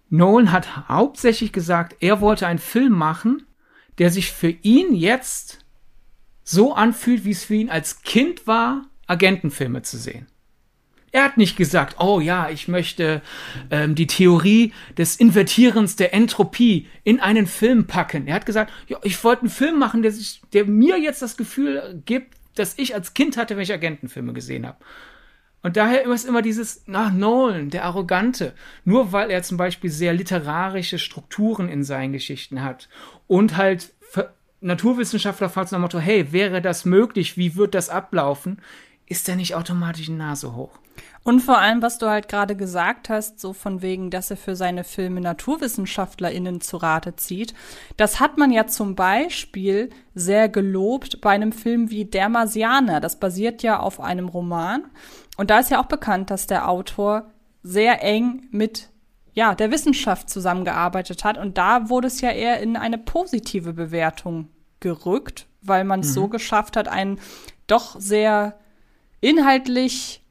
Speaker 3: Nolan hat hauptsächlich gesagt, er wollte einen Film machen, der sich für ihn jetzt so anfühlt, wie es für ihn als Kind war, Agentenfilme zu sehen. Er hat nicht gesagt, oh ja, ich möchte ähm, die Theorie des Invertierens der Entropie in einen Film packen. Er hat gesagt, ja, ich wollte einen Film machen, der, sich, der mir jetzt das Gefühl gibt, dass ich als Kind hatte, wenn ich Agentenfilme gesehen habe. Und daher ist immer dieses, nach Nolan, der Arrogante, nur weil er zum Beispiel sehr literarische Strukturen in seinen Geschichten hat und halt Naturwissenschaftler fragt nach dem Motto, hey, wäre das möglich, wie wird das ablaufen, ist er nicht automatisch eine Nase hoch.
Speaker 2: Und vor allem, was du halt gerade gesagt hast, so von wegen, dass er für seine Filme NaturwissenschaftlerInnen zu Rate zieht, das hat man ja zum Beispiel sehr gelobt bei einem Film wie Der Marsianer. Das basiert ja auf einem Roman. Und da ist ja auch bekannt, dass der Autor sehr eng mit ja, der Wissenschaft zusammengearbeitet hat. Und da wurde es ja eher in eine positive Bewertung gerückt, weil man es mhm. so geschafft hat, einen doch sehr inhaltlich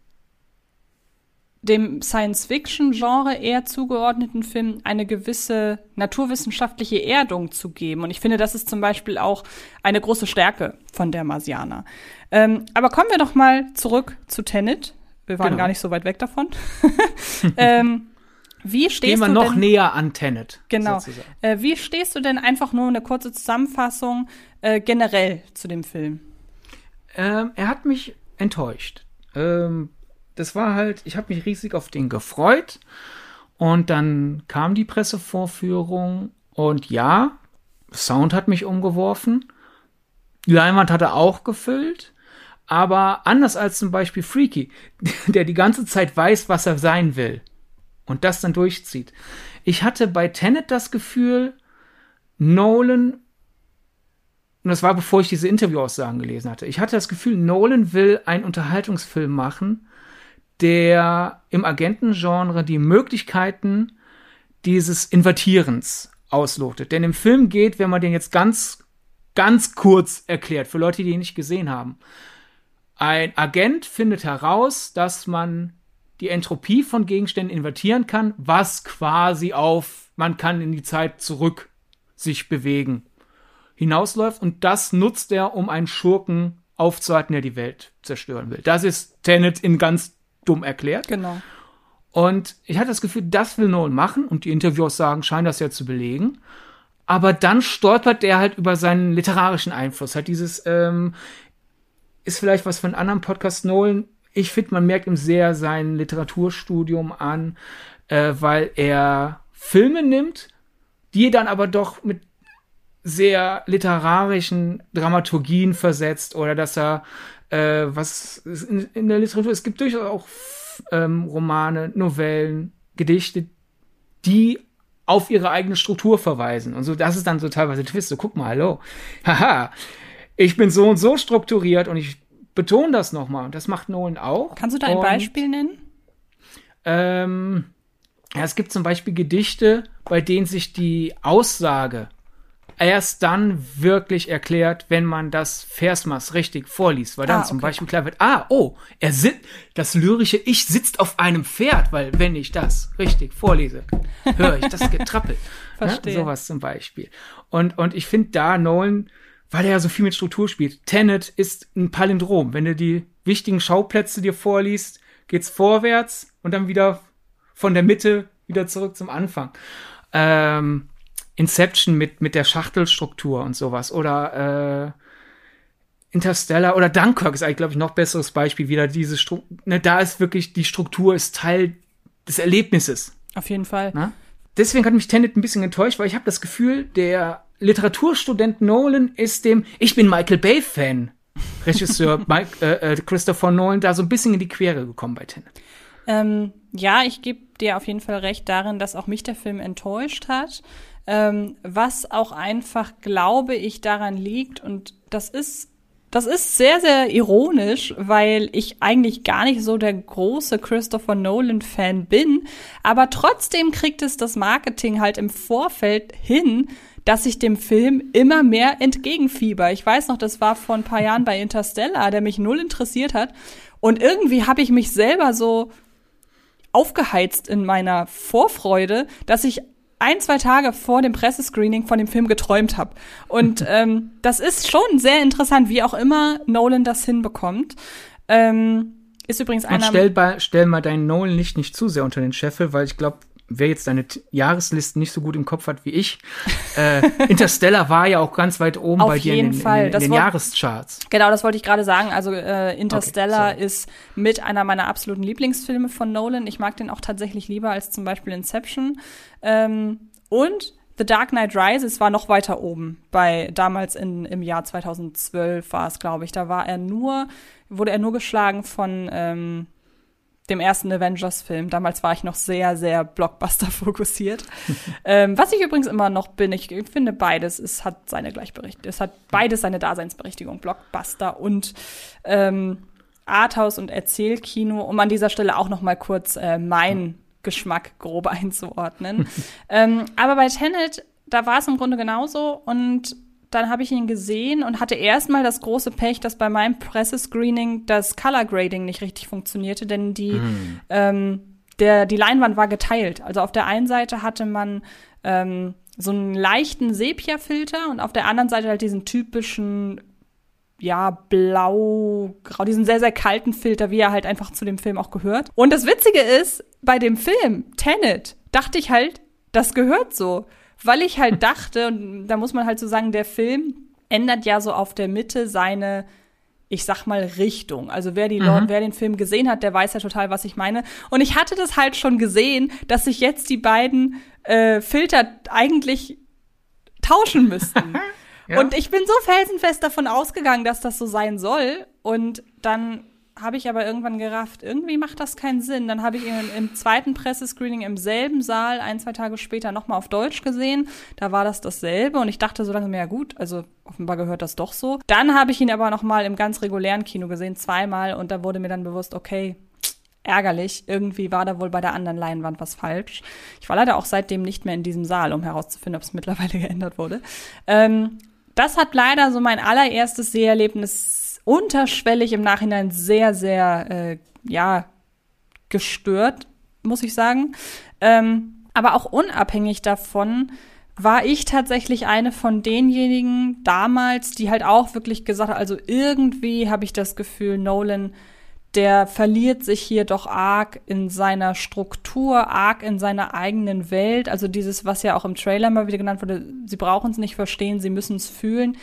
Speaker 2: dem Science-Fiction-Genre eher zugeordneten Film eine gewisse naturwissenschaftliche Erdung zu geben. Und ich finde, das ist zum Beispiel auch eine große Stärke von der Marsianer. Ähm, aber kommen wir doch mal zurück zu Tenet. Wir waren genau. gar nicht so weit weg davon. ähm, wie stehst
Speaker 3: Gehen wir
Speaker 2: du
Speaker 3: noch
Speaker 2: denn,
Speaker 3: näher an Tenet.
Speaker 2: Genau. Äh, wie stehst du denn einfach nur eine kurze Zusammenfassung äh, generell zu dem Film?
Speaker 3: Ähm, er hat mich enttäuscht. Ähm, das war halt, ich habe mich riesig auf den gefreut. Und dann kam die Pressevorführung und ja, Sound hat mich umgeworfen. Die Leinwand hat er auch gefüllt. Aber anders als zum Beispiel Freaky, der die ganze Zeit weiß, was er sein will und das dann durchzieht. Ich hatte bei Tenet das Gefühl, Nolan, und das war bevor ich diese Interviewaussagen gelesen hatte, ich hatte das Gefühl, Nolan will einen Unterhaltungsfilm machen, der im Agentengenre die Möglichkeiten dieses Invertierens auslotet. Denn im Film geht, wenn man den jetzt ganz, ganz kurz erklärt, für Leute, die ihn nicht gesehen haben, ein Agent findet heraus, dass man die Entropie von Gegenständen invertieren kann, was quasi auf man kann in die Zeit zurück sich bewegen hinausläuft und das nutzt er, um einen Schurken aufzuhalten, der die Welt zerstören will. Das ist Tenet in ganz dumm erklärt.
Speaker 2: Genau.
Speaker 3: Und ich hatte das Gefühl, das will Nolan machen und die Interviews sagen, scheinen das ja zu belegen. Aber dann stolpert der halt über seinen literarischen Einfluss. Hat dieses, ähm, ist vielleicht was von anderen Podcast Nolan. Ich finde, man merkt ihm sehr sein Literaturstudium an, äh, weil er Filme nimmt, die dann aber doch mit sehr literarischen Dramaturgien versetzt oder dass er äh, was in, in, der Literatur, es gibt durchaus auch ähm, Romane, Novellen, Gedichte, die auf ihre eigene Struktur verweisen. Und so, das ist dann so teilweise Twist. So, guck mal, hallo. Haha, ich bin so und so strukturiert und ich betone das nochmal. Und das macht Nolan auch.
Speaker 2: Kannst du da ein und, Beispiel nennen?
Speaker 3: Ähm, ja, es gibt zum Beispiel Gedichte, bei denen sich die Aussage erst dann wirklich erklärt, wenn man das Versmaß richtig vorliest, weil dann ah, okay. zum Beispiel klar wird, ah, oh, er sitzt, das lyrische Ich sitzt auf einem Pferd, weil wenn ich das richtig vorlese, höre ich das Getrappel.
Speaker 2: Ne? Verstehe.
Speaker 3: Ja, sowas zum Beispiel. Und, und ich finde da Nolan, weil er ja so viel mit Struktur spielt, Tenet ist ein Palindrom. Wenn du die wichtigen Schauplätze dir vorliest, geht's vorwärts und dann wieder von der Mitte wieder zurück zum Anfang. Ähm, Inception mit, mit der Schachtelstruktur und sowas. Oder äh, Interstellar oder Dunkirk ist eigentlich, glaube ich, noch besseres Beispiel. Wieder diese Struktur. Ne, da ist wirklich, die Struktur ist Teil des Erlebnisses.
Speaker 2: Auf jeden Fall.
Speaker 3: Na? Deswegen hat mich Tenet ein bisschen enttäuscht, weil ich habe das Gefühl, der Literaturstudent Nolan ist dem Ich bin Michael Bay-Fan. Regisseur Mike, äh, äh, Christopher Nolan da so ein bisschen in die Quere gekommen bei Tenet.
Speaker 2: Ähm, ja, ich gebe dir auf jeden Fall recht darin, dass auch mich der Film enttäuscht hat. Ähm, was auch einfach, glaube ich, daran liegt, und das ist das ist sehr, sehr ironisch, weil ich eigentlich gar nicht so der große Christopher Nolan-Fan bin. Aber trotzdem kriegt es das Marketing halt im Vorfeld hin, dass ich dem Film immer mehr entgegenfieber. Ich weiß noch, das war vor ein paar Jahren bei Interstellar, der mich null interessiert hat. Und irgendwie habe ich mich selber so aufgeheizt in meiner Vorfreude, dass ich ein, zwei Tage vor dem Pressescreening von dem Film geträumt habe. Und ähm, das ist schon sehr interessant, wie auch immer Nolan das hinbekommt. Ähm, ist übrigens einer.
Speaker 3: Und stell, bei, stell mal deinen Nolan nicht, nicht zu sehr unter den Scheffel, weil ich glaube, wer jetzt deine Jahreslisten nicht so gut im Kopf hat wie ich, äh, Interstellar war ja auch ganz weit oben
Speaker 2: Auf
Speaker 3: bei dir in, in,
Speaker 2: Fall.
Speaker 3: in, in
Speaker 2: Das
Speaker 3: den Jahrescharts.
Speaker 2: Genau, das wollte ich gerade sagen. Also äh, Interstellar
Speaker 3: Okay,
Speaker 2: ist mit einer meiner absoluten Lieblingsfilme von Nolan. Ich mag den auch tatsächlich lieber als zum Beispiel Inception. Ähm, und The Dark Knight Rises war noch weiter oben. Bei damals in, im Jahr 2012 war es, glaube ich. Da war er nur, wurde er nur geschlagen von ähm, dem ersten Avengers-Film. Damals war ich noch sehr, sehr Blockbuster fokussiert. ähm, was ich übrigens immer noch bin. Ich finde beides, es hat seine Gleichberechtigung. Es hat beides seine Daseinsberechtigung. Blockbuster und ähm, Arthouse und Erzählkino, um an dieser Stelle auch noch mal kurz äh, meinen Geschmack grob einzuordnen. ähm, aber bei Tenet, da war es im Grunde genauso und dann habe ich ihn gesehen und hatte erstmal das große Pech, dass bei meinem Pressescreening das Color Grading nicht richtig funktionierte, denn die, ähm, der, die Leinwand war geteilt. Also auf der einen Seite hatte man ähm, so einen leichten Sepia-Filter und auf der anderen Seite halt diesen typischen ja, blau, grau, diesen sehr, sehr kalten Filter, wie er halt einfach zu dem Film auch gehört. Und das Witzige ist, bei dem Film Tenet dachte ich halt, das gehört so. Weil ich halt dachte, und da muss man halt so sagen, der Film ändert ja so auf der Mitte seine, ich sag mal, Richtung. Also wer, die Leute, wer den Film gesehen hat, der weiß ja total, was ich meine. Und ich hatte das halt schon gesehen, dass sich jetzt die beiden äh, Filter eigentlich tauschen müssten.
Speaker 3: Ja.
Speaker 2: Und ich bin so felsenfest davon ausgegangen, dass das so sein soll. Und dann habe ich aber irgendwann gerafft, irgendwie macht das keinen Sinn. Dann habe ich ihn im zweiten Pressescreening im selben Saal ein, zwei Tage später nochmal auf Deutsch gesehen. Da war das dasselbe und ich dachte so langsam, ja gut, also offenbar gehört das doch so. Dann habe ich ihn aber nochmal im ganz regulären Kino gesehen, zweimal und da wurde mir dann bewusst, okay, ärgerlich. Irgendwie war da wohl bei der anderen Leinwand was falsch. Ich war leider auch seitdem nicht mehr in diesem Saal, um herauszufinden, ob es mittlerweile geändert wurde. Ähm, das hat leider so mein allererstes Seherlebnis unterschwellig im Nachhinein sehr, sehr, äh, ja, gestört, muss ich sagen. Ähm, aber auch unabhängig davon war ich tatsächlich eine von denjenigen damals, die halt auch wirklich gesagt hat, also irgendwie habe ich das Gefühl, Nolan der verliert sich hier doch arg in seiner Struktur, arg in seiner eigenen Welt. Also dieses, was ja auch im Trailer mal wieder genannt wurde, sie brauchen es nicht verstehen, sie müssen es fühlen.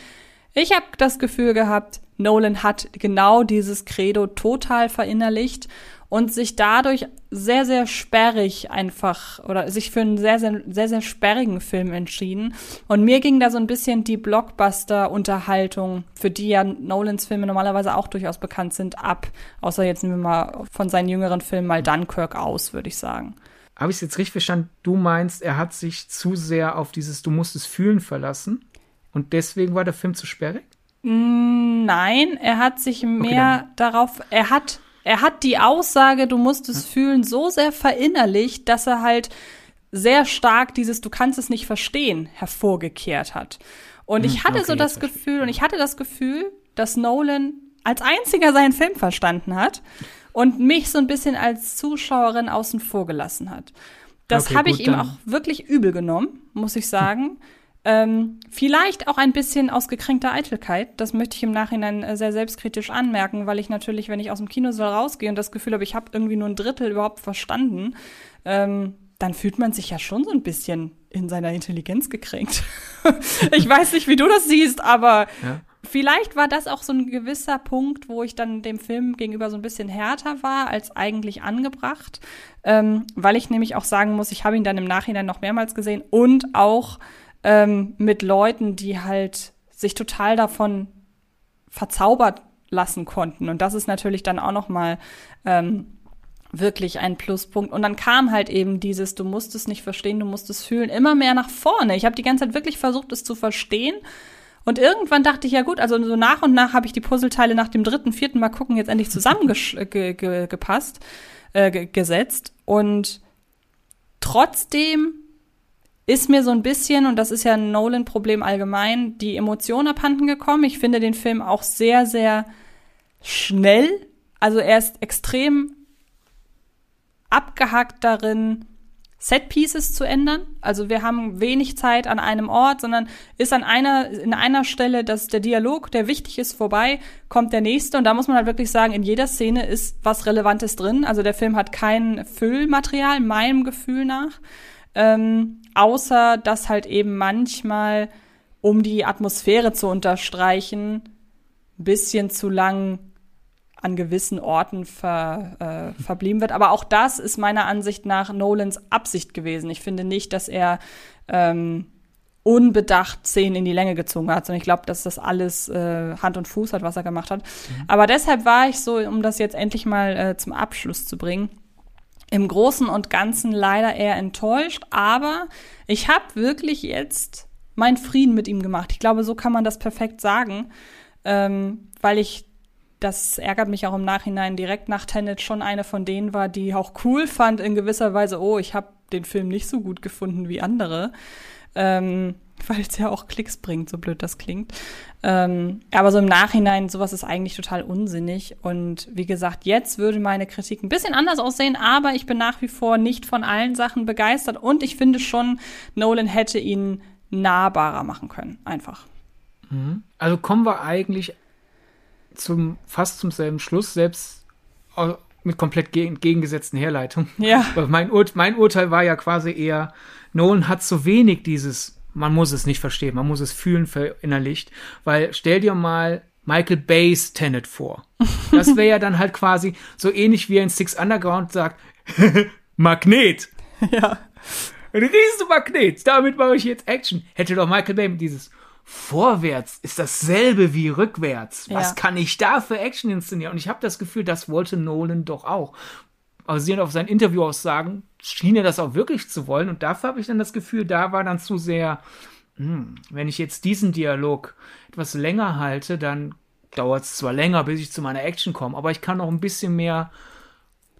Speaker 2: Ich habe das Gefühl gehabt, Nolan hat genau dieses Credo total verinnerlicht und sich dadurch sehr, sehr sperrig einfach oder sich für einen sehr, sehr, sehr, sehr sperrigen Film entschieden. Und mir ging da so ein bisschen die Blockbuster-Unterhaltung, für die ja Nolans Filme normalerweise auch durchaus bekannt sind, ab. Außer jetzt nehmen wir mal von seinen jüngeren Filmen mal Dunkirk aus, würde ich sagen.
Speaker 3: Habe ich es jetzt richtig verstanden? Du meinst, er hat sich zu sehr auf dieses Du musst es fühlen verlassen und deswegen war der Film zu sperrig?
Speaker 2: Nein, er hat sich mehr darauf, er hat, er hat die Aussage, du musst es fühlen, so sehr verinnerlicht, dass er halt sehr stark dieses Du kannst es nicht verstehen hervorgekehrt hat. Und ich hatte
Speaker 3: okay,
Speaker 2: so das. Gefühl, und ich hatte das Gefühl, dass Nolan als einziger seinen Film verstanden hat und mich so ein bisschen als Zuschauerin außen vor gelassen hat. Das
Speaker 3: Okay,
Speaker 2: habe ich ihm auch wirklich übel genommen, muss ich sagen. Ähm, vielleicht auch ein bisschen aus gekränkter Eitelkeit. Das möchte ich im Nachhinein äh, sehr selbstkritisch anmerken, weil ich natürlich, wenn ich aus dem Kinosaal rausgehe und das Gefühl habe, ich habe irgendwie nur ein Drittel überhaupt verstanden, ähm, dann fühlt man sich ja schon so ein bisschen in seiner Intelligenz gekränkt. ich weiß nicht, wie du das siehst, aber
Speaker 3: Ja.
Speaker 2: vielleicht war das auch so ein gewisser Punkt, wo ich dann dem Film gegenüber so ein bisschen härter war als eigentlich angebracht, ähm, weil ich nämlich auch sagen muss, ich habe ihn dann im Nachhinein noch mehrmals gesehen und auch ähm, mit Leuten, die halt sich total davon verzaubert lassen konnten. Und das ist natürlich dann auch noch mal ähm, wirklich ein Pluspunkt. Und dann kam halt eben dieses, du musst es nicht verstehen, du musst es fühlen, immer mehr nach vorne. Ich habe die ganze Zeit wirklich versucht, es zu verstehen. Und irgendwann dachte ich, ja gut, also so nach und nach habe ich die Puzzleteile nach dem dritten, vierten Mal gucken jetzt endlich zusammengepasst, äh, gesetzt. Und trotzdem ist mir so ein bisschen, und das ist ja ein Nolan-Problem allgemein, die Emotion abhanden gekommen. Ich finde den Film auch sehr, sehr schnell. Also er ist extrem abgehackt darin, Set-Pieces zu ändern. Also wir haben wenig Zeit an einem Ort, sondern ist an einer, in einer Stelle, dass der Dialog, der wichtig ist, vorbei, kommt der nächste. Und da muss man halt wirklich sagen, in jeder Szene ist was Relevantes drin. Also der Film hat kein Füllmaterial, meinem Gefühl nach. Ähm, außer, dass halt eben manchmal, um die Atmosphäre zu unterstreichen, ein bisschen zu lang an gewissen Orten ver, äh, verblieben wird. Aber auch das ist meiner Ansicht nach Nolans Absicht gewesen. Ich finde nicht, dass er ähm, unbedacht Szenen in die Länge gezogen hat, sondern ich glaube, dass das alles äh, Hand und Fuß hat, was er gemacht hat. Mhm. Aber deshalb war ich so, um das jetzt endlich mal äh, zum Abschluss zu bringen, im Großen und Ganzen leider eher enttäuscht. Aber ich habe wirklich jetzt meinen Frieden mit ihm gemacht. Ich glaube, so kann man das perfekt sagen, ähm, weil ich das ärgert mich auch im Nachhinein, direkt nach Tenet schon eine von denen war, die auch cool fand in gewisser Weise, oh, ich habe den Film nicht so gut gefunden wie andere. Ähm, weil es ja auch Klicks bringt, so blöd das klingt. Ähm, aber so im Nachhinein, sowas ist eigentlich total unsinnig. Und wie gesagt, jetzt würde meine Kritik ein bisschen anders aussehen, aber ich bin nach wie vor nicht von allen Sachen begeistert und ich finde schon, Nolan hätte ihn nahbarer machen können, einfach.
Speaker 3: Mhm. Also kommen wir eigentlich zum, fast zum selben Schluss, selbst mit komplett entgegengesetzten Herleitungen.
Speaker 2: Ja.
Speaker 3: mein, Ur mein Urteil war ja quasi eher, Nolan hat so wenig dieses, man muss es nicht verstehen, man muss es fühlen, verinnerlicht, weil stell dir mal Michael Bay's Tenet vor. Das wäre ja dann halt quasi so ähnlich wie ein Six Underground sagt, Magnet.
Speaker 2: Ja.
Speaker 3: Ein riesen Magnet, damit mache ich jetzt Action. Hätte doch Michael Bay dieses vorwärts ist dasselbe wie rückwärts. Was ja. kann ich da für Action inszenieren? Und ich habe das Gefühl, das wollte Nolan doch auch. Basierend auf seinen Interviewaussagen schien er das auch wirklich zu wollen. Und dafür habe ich dann das Gefühl, da war dann zu sehr, hm, wenn ich jetzt diesen Dialog etwas länger halte, dann dauert es zwar länger, bis ich zu meiner Action komme, aber ich kann auch ein bisschen mehr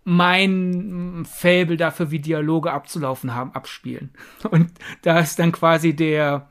Speaker 3: mein Fable dafür, wie Dialoge abzulaufen haben, abspielen. Und da ist dann quasi der,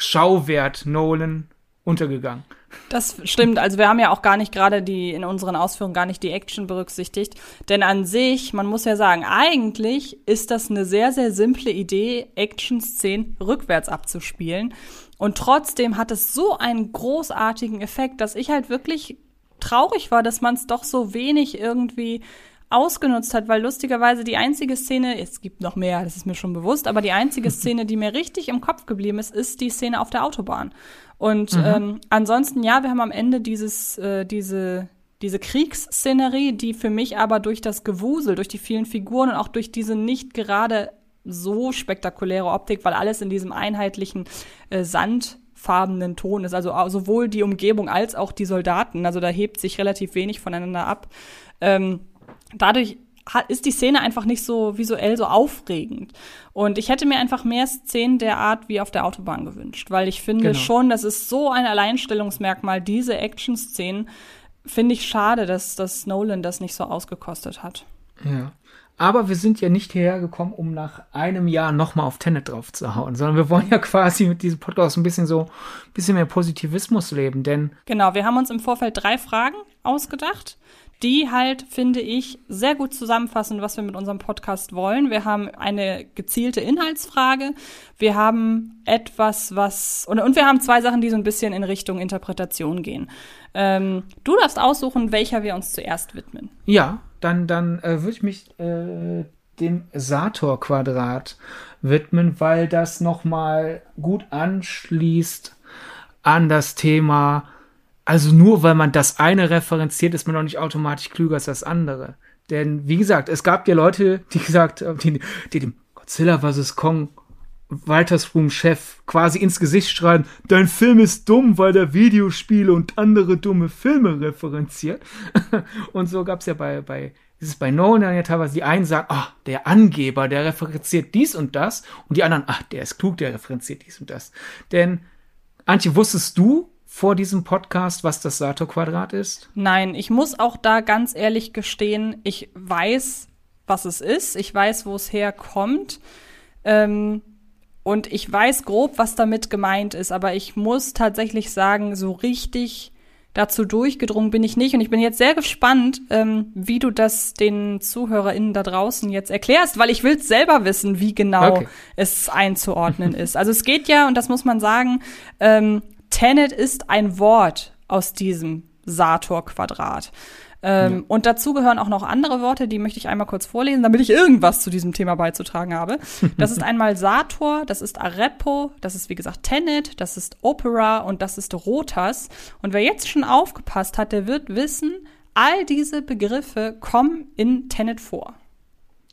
Speaker 3: Schauwert Nolan untergegangen.
Speaker 2: Das stimmt. Also wir haben ja auch gar nicht gerade die in unseren Ausführungen gar nicht die Action berücksichtigt. Denn an sich, man muss ja sagen, eigentlich ist das eine sehr, sehr simple Idee, Action-Szenen rückwärts abzuspielen. Und trotzdem hat es so einen großartigen Effekt, dass ich halt wirklich traurig war, dass man es doch so wenig irgendwie ausgenutzt hat, weil lustigerweise die einzige Szene, es gibt noch mehr, das ist mir schon bewusst, aber die einzige Szene, die mir richtig im Kopf geblieben ist, ist die Szene auf der Autobahn. Und mhm. ähm, ansonsten, ja, wir haben am Ende dieses, äh, diese, diese Kriegsszenerie, die für mich aber durch das Gewusel, durch die vielen Figuren und auch durch diese nicht gerade so spektakuläre Optik, weil alles in diesem einheitlichen äh, sandfarbenen Ton ist. Also sowohl die Umgebung als auch die Soldaten. Also da hebt sich relativ wenig voneinander ab. Ähm, dadurch ist die Szene einfach nicht so visuell so aufregend. Und ich hätte mir einfach mehr Szenen der Art wie auf der Autobahn gewünscht, weil ich finde genau. schon, das ist so ein Alleinstellungsmerkmal, diese Action-Szenen. Finde ich schade, dass, dass Nolan das nicht so ausgekostet hat.
Speaker 3: Ja. Aber wir sind ja nicht hierher gekommen, um nach einem Jahr nochmal auf Tenet drauf zu hauen, sondern wir wollen ja quasi mit diesem Podcast ein bisschen so, ein bisschen mehr Positivismus leben, denn.
Speaker 2: Genau, wir haben uns im Vorfeld drei Fragen ausgedacht die halt, finde ich, sehr gut zusammenfassen, was wir mit unserem Podcast wollen. Wir haben eine gezielte Inhaltsfrage. Wir haben etwas, was, und, und wir haben zwei Sachen, die so ein bisschen in Richtung Interpretation gehen. Ähm, du darfst aussuchen, welcher wir uns zuerst widmen.
Speaker 3: Ja, dann, dann äh, würde ich mich äh, dem Sator-Quadrat widmen, weil das nochmal gut anschließt an das Thema, also nur weil man das eine referenziert, ist man doch nicht automatisch klüger als das andere. Denn, wie gesagt, es gab ja Leute, die gesagt haben, die, die dem Godzilla vs. Kong Waltersroom-Chef quasi ins Gesicht schreiben, dein Film ist dumm, weil der Videospiele und andere dumme Filme referenziert. und so gab's ja bei, bei, ist es bei Nolan ja teilweise, die einen sagen, ah, der Angeber, der referenziert dies und das, und die anderen, ach, der ist klug, der referenziert dies und das. Denn, Antje, wusstest du vor diesem Podcast, was das Sator-Quadrat ist?
Speaker 2: Nein, ich muss auch da ganz ehrlich gestehen, ich weiß, was es ist, ich weiß, wo es herkommt. Ähm, und ich weiß grob, was damit gemeint ist, aber ich muss tatsächlich sagen, so richtig dazu durchgedrungen bin ich nicht. Und ich bin jetzt sehr gespannt, ähm, wie du das den ZuhörerInnen da draußen jetzt erklärst, weil ich will selber wissen, wie genau okay. es einzuordnen ist. Also es geht ja, und das muss man sagen, ähm, Tenet ist ein Wort aus diesem Sator-Quadrat. Ähm, ja. Und dazu gehören auch noch andere Worte, die möchte ich einmal kurz vorlesen, damit ich irgendwas zu diesem Thema beizutragen habe. Das ist einmal Sator, das ist Arepo, das ist wie gesagt Tenet, das ist Opera und das ist Rotas. Und wer jetzt schon aufgepasst hat, der wird wissen, all diese Begriffe kommen in Tenet vor.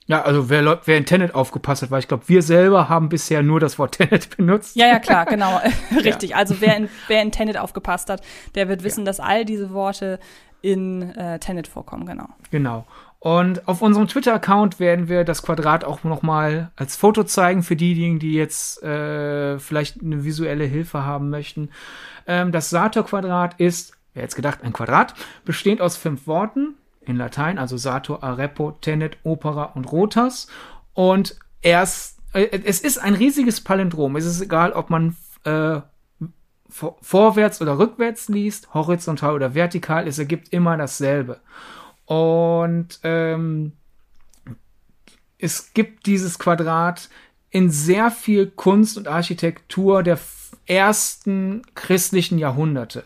Speaker 3: Ja, also wer, wer in Tenet aufgepasst hat, weil ich glaube, wir selber haben bisher nur das Wort Tenet benutzt.
Speaker 2: Ja, ja, klar, genau. Richtig. Ja. Also wer in, wer in Tenet aufgepasst hat, der wird wissen, ja. dass all diese Worte in äh, Tenet vorkommen, genau.
Speaker 3: Genau. Und auf unserem Twitter-Account werden wir das Quadrat auch noch mal als Foto zeigen für diejenigen, die jetzt äh, vielleicht eine visuelle Hilfe haben möchten. Ähm, das Sator-Quadrat ist, wer jetzt gedacht, ein Quadrat, bestehend aus fünf Worten in Latein, also Sator, Arepo, Tenet, Opera und Rotas. Und erst, äh, es ist ein riesiges Palindrom. Es ist egal, ob man äh, vor, vorwärts oder rückwärts liest, horizontal oder vertikal, es ergibt immer dasselbe. Und ähm, es gibt dieses Quadrat in sehr viel Kunst und Architektur der ersten christlichen Jahrhunderte.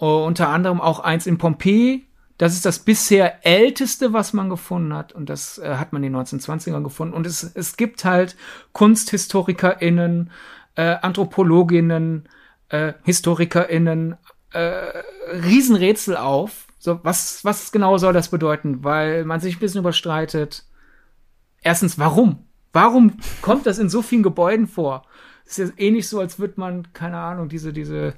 Speaker 3: Uh, unter anderem auch eins in Pompeji. Das ist das bisher älteste, was man gefunden hat. Und das äh, hat man in den 1920ern gefunden. Und es, es gibt halt KunsthistorikerInnen, äh, Anthropologinnen, äh, HistorikerInnen äh, Riesenrätsel auf. So, was, was genau soll das bedeuten? Weil man sich ein bisschen überstreitet. Erstens, warum? Warum kommt das in so vielen Gebäuden vor? Ist ja eh nicht so, als würde man, keine Ahnung, diese, diese,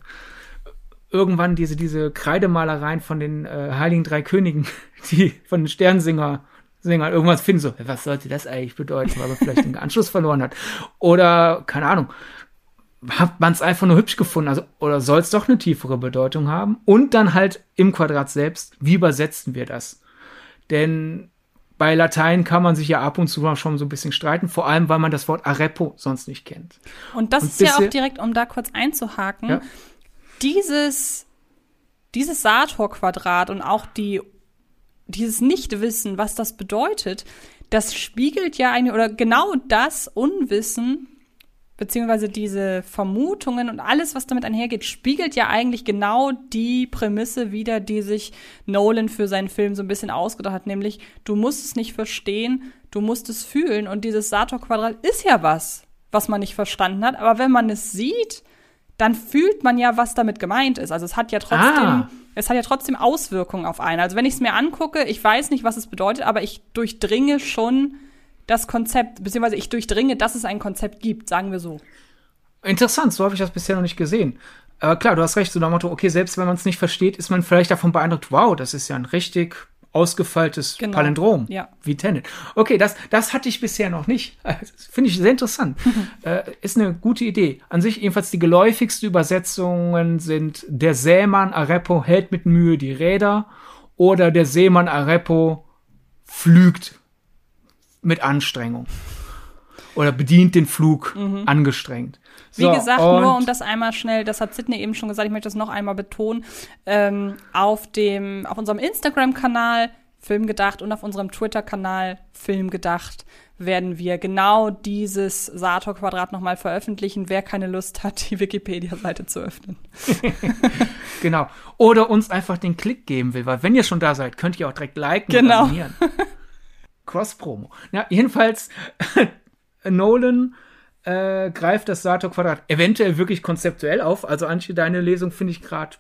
Speaker 3: irgendwann diese, diese Kreidemalereien von den äh, Heiligen Drei Königen, die von den Sternsinger Sänger irgendwas finden, so, was sollte das eigentlich bedeuten, weil man vielleicht den Anschluss verloren hat. Oder, keine Ahnung, hat man es einfach nur hübsch gefunden, also oder soll es doch eine tiefere Bedeutung haben? Und dann halt im Quadrat selbst, wie übersetzen wir das? Denn bei Latein kann man sich ja ab und zu schon so ein bisschen streiten, vor allem weil man das Wort Arepo sonst nicht kennt.
Speaker 2: Und das und ist ja auch direkt, um da kurz einzuhaken, ja? Dieses dieses Sator-Quadrat und auch die dieses Nichtwissen, was das bedeutet, das spiegelt ja eine oder genau das Unwissen beziehungsweise diese Vermutungen und alles, was damit einhergeht, spiegelt ja eigentlich genau die Prämisse wider, die sich Nolan für seinen Film so ein bisschen ausgedacht hat, nämlich du musst es nicht verstehen, du musst es fühlen und dieses Sator-Quadrat ist ja was, was man nicht verstanden hat, aber wenn man es sieht, dann fühlt man ja, was damit gemeint ist. Also es hat ja trotzdem, ah. es hat ja trotzdem Auswirkungen auf einen. Also wenn ich es mir angucke, ich weiß nicht, was es bedeutet, aber ich durchdringe schon das Konzept, beziehungsweise ich durchdringe, dass es ein Konzept gibt, sagen wir so.
Speaker 3: Interessant, so habe ich das bisher noch nicht gesehen. Aber klar, du hast recht, so nach Motto, okay, selbst wenn man es nicht versteht, ist man vielleicht davon beeindruckt, wow, das ist ja ein richtig ausgefeiltes genau. Palindrom,
Speaker 2: ja.
Speaker 3: wie Tenet. Okay, das, das hatte ich bisher noch nicht. Finde ich sehr interessant. äh, ist eine gute Idee. An sich jedenfalls die geläufigsten Übersetzungen sind der Sämann Arepo hält mit Mühe die Räder oder der Seemann Arepo flügt mit Anstrengung. Oder bedient den Flug mhm. angestrengt.
Speaker 2: Wie so, gesagt, nur um das einmal schnell, das hat Sidney eben schon gesagt, ich möchte das noch einmal betonen, ähm, auf dem, auf unserem Instagram-Kanal Filmgedacht und auf unserem Twitter-Kanal Filmgedacht werden wir genau dieses Sator-Quadrat nochmal veröffentlichen, wer keine Lust hat, die Wikipedia-Seite zu öffnen.
Speaker 3: genau. Oder uns einfach den Klick geben will, weil wenn ihr schon da seid, könnt ihr auch direkt liken
Speaker 2: genau.
Speaker 3: und abonnieren. Cross-Promo. Ja, jedenfalls, Nolan äh, greift das Sator-Quadrat eventuell wirklich konzeptuell auf. Also Antje, deine Lesung finde ich gerade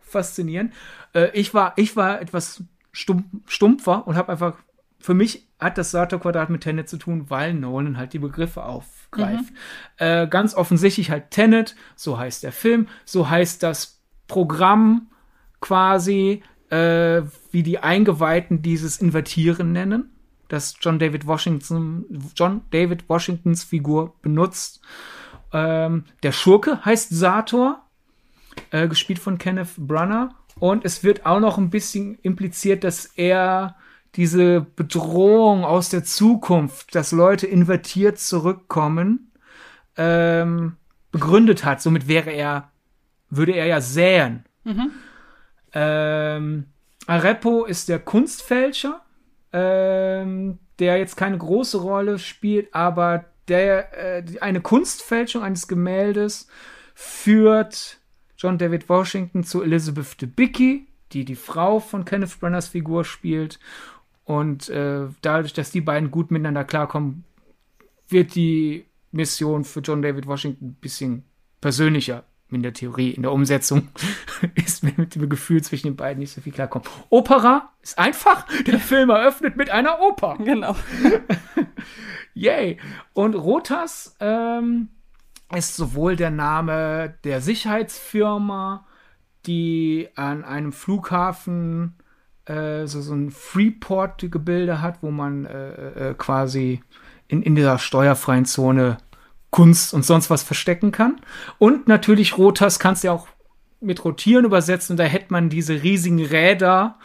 Speaker 3: faszinierend. Äh, ich, war, ich war etwas stumpf, stumpfer und habe einfach, für mich hat das Sator-Quadrat mit Tenet zu tun, weil Nolan halt die Begriffe aufgreift. Mhm. Äh, ganz offensichtlich halt Tenet, so heißt der Film, so heißt das Programm quasi, äh, wie die Eingeweihten dieses Invertieren nennen das John David Washington, John David Washingtons Figur benutzt. Ähm, der Schurke heißt Sator, äh, gespielt von Kenneth Brunner. Und es wird auch noch ein bisschen impliziert, dass er diese Bedrohung aus der Zukunft, dass Leute invertiert zurückkommen, ähm, begründet hat. Somit wäre er, würde er ja säen. Mhm. Ähm, Arepo ist der Kunstfälscher ähm, der jetzt keine große Rolle spielt, aber der äh, eine Kunstfälschung eines Gemäldes führt John David Washington zu Elizabeth Debicki, die die Frau von Kenneth Branaghs Figur spielt. Und äh, dadurch, dass die beiden gut miteinander klarkommen, wird die Mission für John David Washington ein bisschen persönlicher in der Theorie, in der Umsetzung ist mir mit dem Gefühl zwischen den beiden nicht so viel klarkommen. Opera ist einfach. Der Film eröffnet mit einer Oper.
Speaker 2: Genau.
Speaker 3: Yay. Und Rotas ähm, ist sowohl der Name der Sicherheitsfirma, die an einem Flughafen äh, so, so ein Freeport-Gebilde hat, wo man äh, äh, quasi in, in dieser steuerfreien Zone Kunst und sonst was verstecken kann. Und natürlich Rotas kannst du ja auch mit Rotieren übersetzen und da hätte man diese riesigen Räder,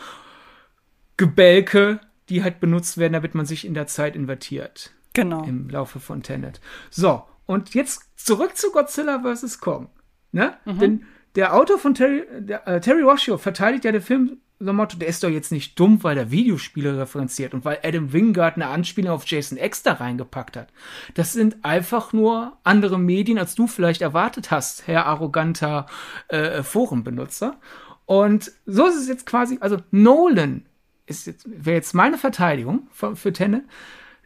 Speaker 3: Gebälke, die halt benutzt werden, damit man sich in der Zeit invertiert.
Speaker 2: Genau.
Speaker 3: Im Laufe von Tenet. So, und jetzt zurück zu Godzilla vs. Kong. Ne? Mhm. Denn der Autor von Terry, der, äh, Terry Rossio verteidigt ja den Film so Motto, der ist doch jetzt nicht dumm, weil er Videospiele referenziert und weil Adam Wingard eine Anspielung auf Jason X da reingepackt hat. Das sind einfach nur andere Medien, als du vielleicht erwartet hast, Herr arroganter äh, Forenbenutzer. Und so ist es jetzt quasi, also Nolan ist jetzt, wäre jetzt meine Verteidigung für, für Tenne,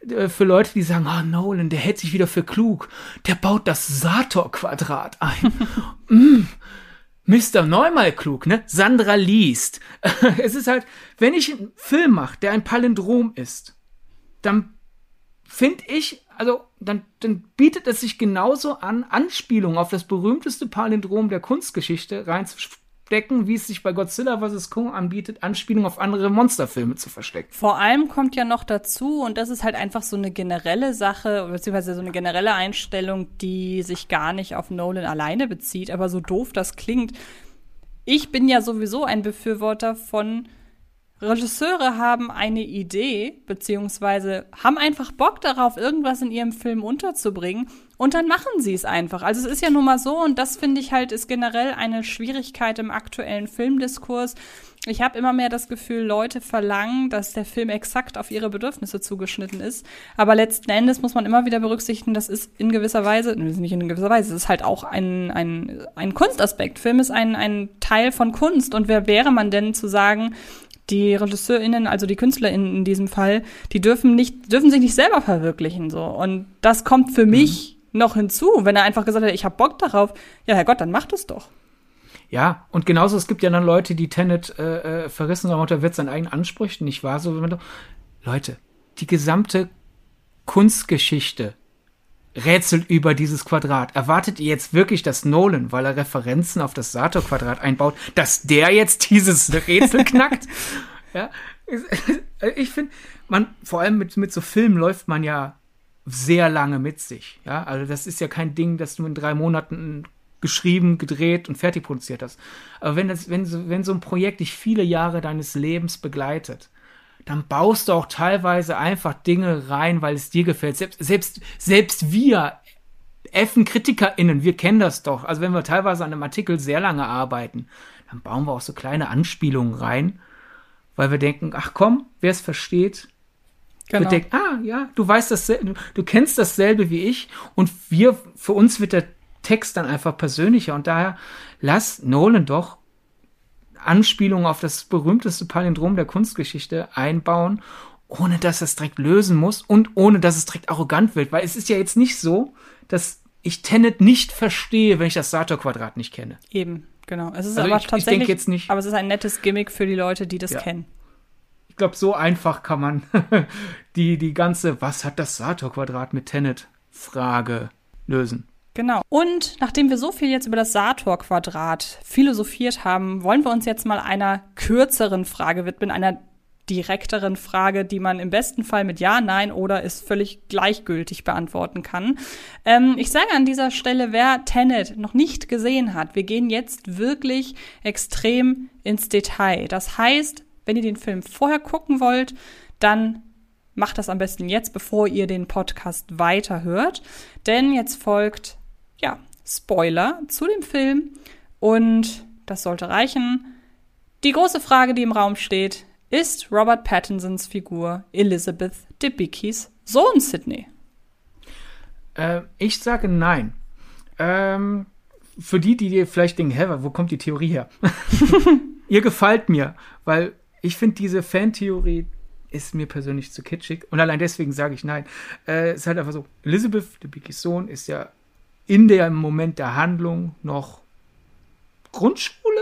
Speaker 3: äh, für Leute, die sagen, ah, oh, Nolan, der hält sich wieder für klug. Der baut das Sator-Quadrat ein. mm, Mr. Neumal klug, ne? Sandra liest. es ist halt, wenn ich einen Film mache, der ein Palindrom ist, dann finde ich, also dann, dann bietet es sich genauso an, Anspielungen auf das berühmteste Palindrom der Kunstgeschichte reinzuspielen verstecken, wie es sich bei Godzilla vs. Kong anbietet, Anspielungen auf andere Monsterfilme zu verstecken.
Speaker 2: Vor allem kommt ja noch dazu, und das ist halt einfach so eine generelle Sache, beziehungsweise so eine generelle Einstellung, die sich gar nicht auf Nolan alleine bezieht, aber so doof das klingt. Ich bin ja sowieso ein Befürworter von Regisseure haben eine Idee, beziehungsweise haben einfach Bock darauf, irgendwas in ihrem Film unterzubringen und dann machen sie es einfach. Also es ist ja nun mal so und das finde ich halt ist generell eine Schwierigkeit im aktuellen Filmdiskurs. Ich habe immer mehr das Gefühl, Leute verlangen, dass der Film exakt auf ihre Bedürfnisse zugeschnitten ist. Aber letzten Endes muss man immer wieder berücksichtigen, das ist in gewisser Weise, nicht in gewisser Weise, es ist halt auch ein, ein, ein Kunstaspekt. Film ist ein, ein Teil von Kunst. Und wer wäre man denn zu sagen, die RegisseurInnen, also die KünstlerInnen in diesem Fall, die dürfen nicht, dürfen sich nicht selber verwirklichen, so. Und das kommt für mhm. mich noch hinzu. Wenn er einfach gesagt hat, ich hab Bock darauf, ja, Herrgott, dann macht es doch.
Speaker 3: Ja, und genauso, es gibt ja dann Leute, die Tenet äh, äh verrissen, sagen, der wird seinen eigenen Ansprüchen nicht wahr? So, Leute, die gesamte Kunstgeschichte rätselt über dieses Quadrat. Erwartet ihr jetzt wirklich, dass Nolan, weil er Referenzen auf das Sator-Quadrat einbaut, dass der jetzt dieses Rätsel knackt? ja, ich finde, man, vor allem mit, mit so Filmen läuft man ja sehr lange mit sich. Ja, also das ist ja kein Ding, das du in drei Monaten geschrieben, gedreht und fertig produziert hast. Aber wenn das, wenn so, wenn so ein Projekt dich viele Jahre deines Lebens begleitet, dann baust du auch teilweise einfach Dinge rein, weil es dir gefällt. Selbst, selbst, selbst wir, effen KritikerInnen, wir kennen das doch. Also wenn wir teilweise an einem Artikel sehr lange arbeiten, dann bauen wir auch so kleine Anspielungen rein, weil wir denken, ach komm, wer es versteht, genau. denken, ah ja, du weißt dasselbe, du kennst dasselbe wie ich und wir, für uns wird der Text dann einfach persönlicher und daher lass Nolan doch Anspielungen auf das berühmteste Palindrom der Kunstgeschichte einbauen ohne dass es direkt lösen muss und ohne dass es direkt arrogant wird. Weil es ist ja jetzt nicht so, dass ich Tenet nicht verstehe, wenn ich das Sator-Quadrat nicht kenne.
Speaker 2: Eben, genau. Es ist
Speaker 3: Also
Speaker 2: aber
Speaker 3: ich- ich
Speaker 2: tatsächlich,
Speaker 3: jetzt nicht-
Speaker 2: aber es ist ein nettes Gimmick für die Leute, die das
Speaker 3: Ja.
Speaker 2: kennen.
Speaker 3: Ich glaube, so einfach kann man die, die ganze, was hat das Sator-Quadrat mit Tenet-Frage lösen.
Speaker 2: Genau. Und nachdem wir so viel jetzt über das Sator-Quadrat philosophiert haben, wollen wir uns jetzt mal einer kürzeren Frage widmen, einer direkteren Frage, die man im besten Fall mit Ja, Nein oder ist völlig gleichgültig beantworten kann. Ähm, ich sage an dieser Stelle, wer Tenet noch nicht gesehen hat, wir gehen jetzt wirklich extrem ins Detail. Das heißt, wenn ihr den Film vorher gucken wollt, dann macht das am besten jetzt, bevor ihr den Podcast weiterhört. Denn jetzt folgt, ja, Spoiler zu dem Film. Und das sollte reichen. Die große Frage, die im Raum steht, ist Robert Pattinsons Figur Elizabeth Debicki's Sohn Sidney?
Speaker 3: Äh, ich sage nein. Ähm, für die, die dir vielleicht denken, hä, wo kommt die Theorie her? Ihr gefällt mir, weil ich finde, diese Fantheorie ist mir persönlich zu kitschig und allein deswegen sage ich nein. Äh, es ist halt einfach so, Elizabeth, der Biggies Sohn, ist ja in dem Moment der Handlung noch Grundschule?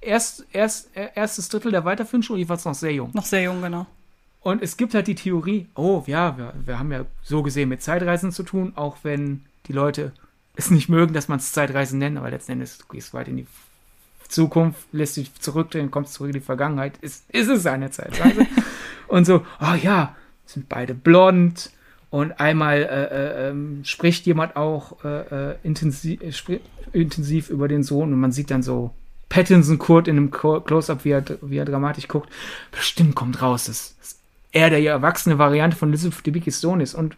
Speaker 3: Erst, erst, äh, erstes Drittel der weiterführenden Schule, jedenfalls noch sehr jung.
Speaker 2: Noch sehr jung, genau.
Speaker 3: Und es gibt halt die Theorie, oh ja, wir, wir haben ja so gesehen mit Zeitreisen zu tun, auch wenn die Leute es nicht mögen, dass man es Zeitreisen nennt, aber letzten Endes du gehst weit in die Zukunft, lässt dich zurückdrehen, kommst zurück in die Vergangenheit, ist, ist es eine Zeitreise. und so, oh ja, sind beide blond und einmal äh, äh, ähm, spricht jemand auch äh, äh, intensiv, äh, intensiv über den Sohn und man sieht dann so Pattinson Kurt in einem Close-Up, wie er, wie er dramatisch guckt. Bestimmt kommt raus, dass, er der erwachsene Variante von Elizabeth Debicki's Sohn ist. Und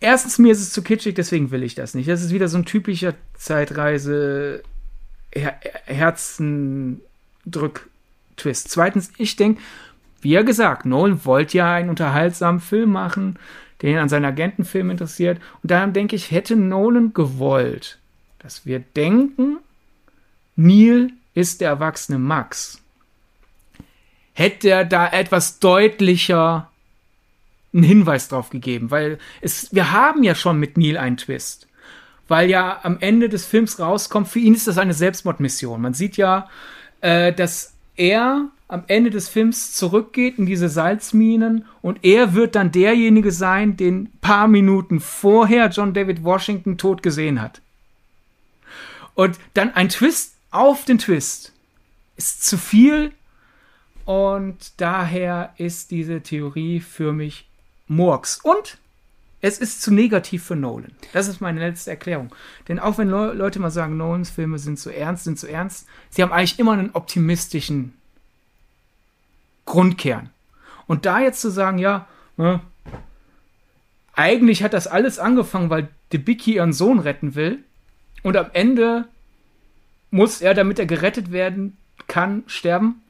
Speaker 3: erstens, mir ist es zu kitschig, deswegen will ich das nicht. Das ist wieder so ein typischer Zeitreise Her Herzendrück-Twist. Zweitens, ich denke, wie er gesagt, Nolan wollte ja einen unterhaltsamen Film machen, den an seinen Agentenfilm interessiert. Und daher denke ich, hätte Nolan gewollt, dass wir denken, Neil ist der erwachsene Max. Hätte er da etwas deutlicher einen Hinweis drauf gegeben, weil es, wir haben ja schon mit Neil einen Twist. Weil ja am Ende des Films rauskommt, für ihn ist das eine Selbstmordmission. Man sieht ja, äh, dass er am Ende des Films zurückgeht in diese Salzminen und er wird dann derjenige sein, den paar Minuten vorher John David Washington tot gesehen hat. Und dann ein Twist auf den Twist ist zu viel und daher ist diese Theorie für mich Murks. Und es ist zu negativ für Nolan. Das ist meine letzte Erklärung. Denn auch wenn Leu- Leute mal sagen, Nolans Filme sind zu ernst, sind zu ernst, sie haben eigentlich immer einen optimistischen Grundkern. Und da jetzt zu sagen, ja, ne, eigentlich hat das alles angefangen, weil Debicki ihren Sohn retten will und am Ende muss er, damit er gerettet werden kann, sterben.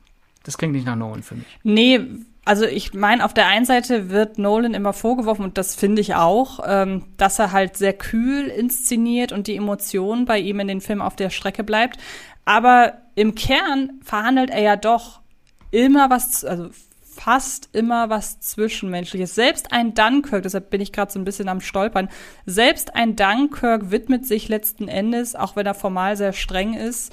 Speaker 3: Das klingt nicht nach Nolan für mich.
Speaker 2: Nee, also ich meine, auf der einen Seite wird Nolan immer vorgeworfen, und das finde ich auch, ähm, dass er halt sehr kühl inszeniert und die Emotion bei ihm in den Film auf der Strecke bleibt. Aber im Kern verhandelt er ja doch immer was, also fast immer was Zwischenmenschliches. Selbst ein Dunkirk, deshalb bin ich gerade so ein bisschen am Stolpern, selbst ein Dunkirk widmet sich letzten Endes, auch wenn er formal sehr streng ist,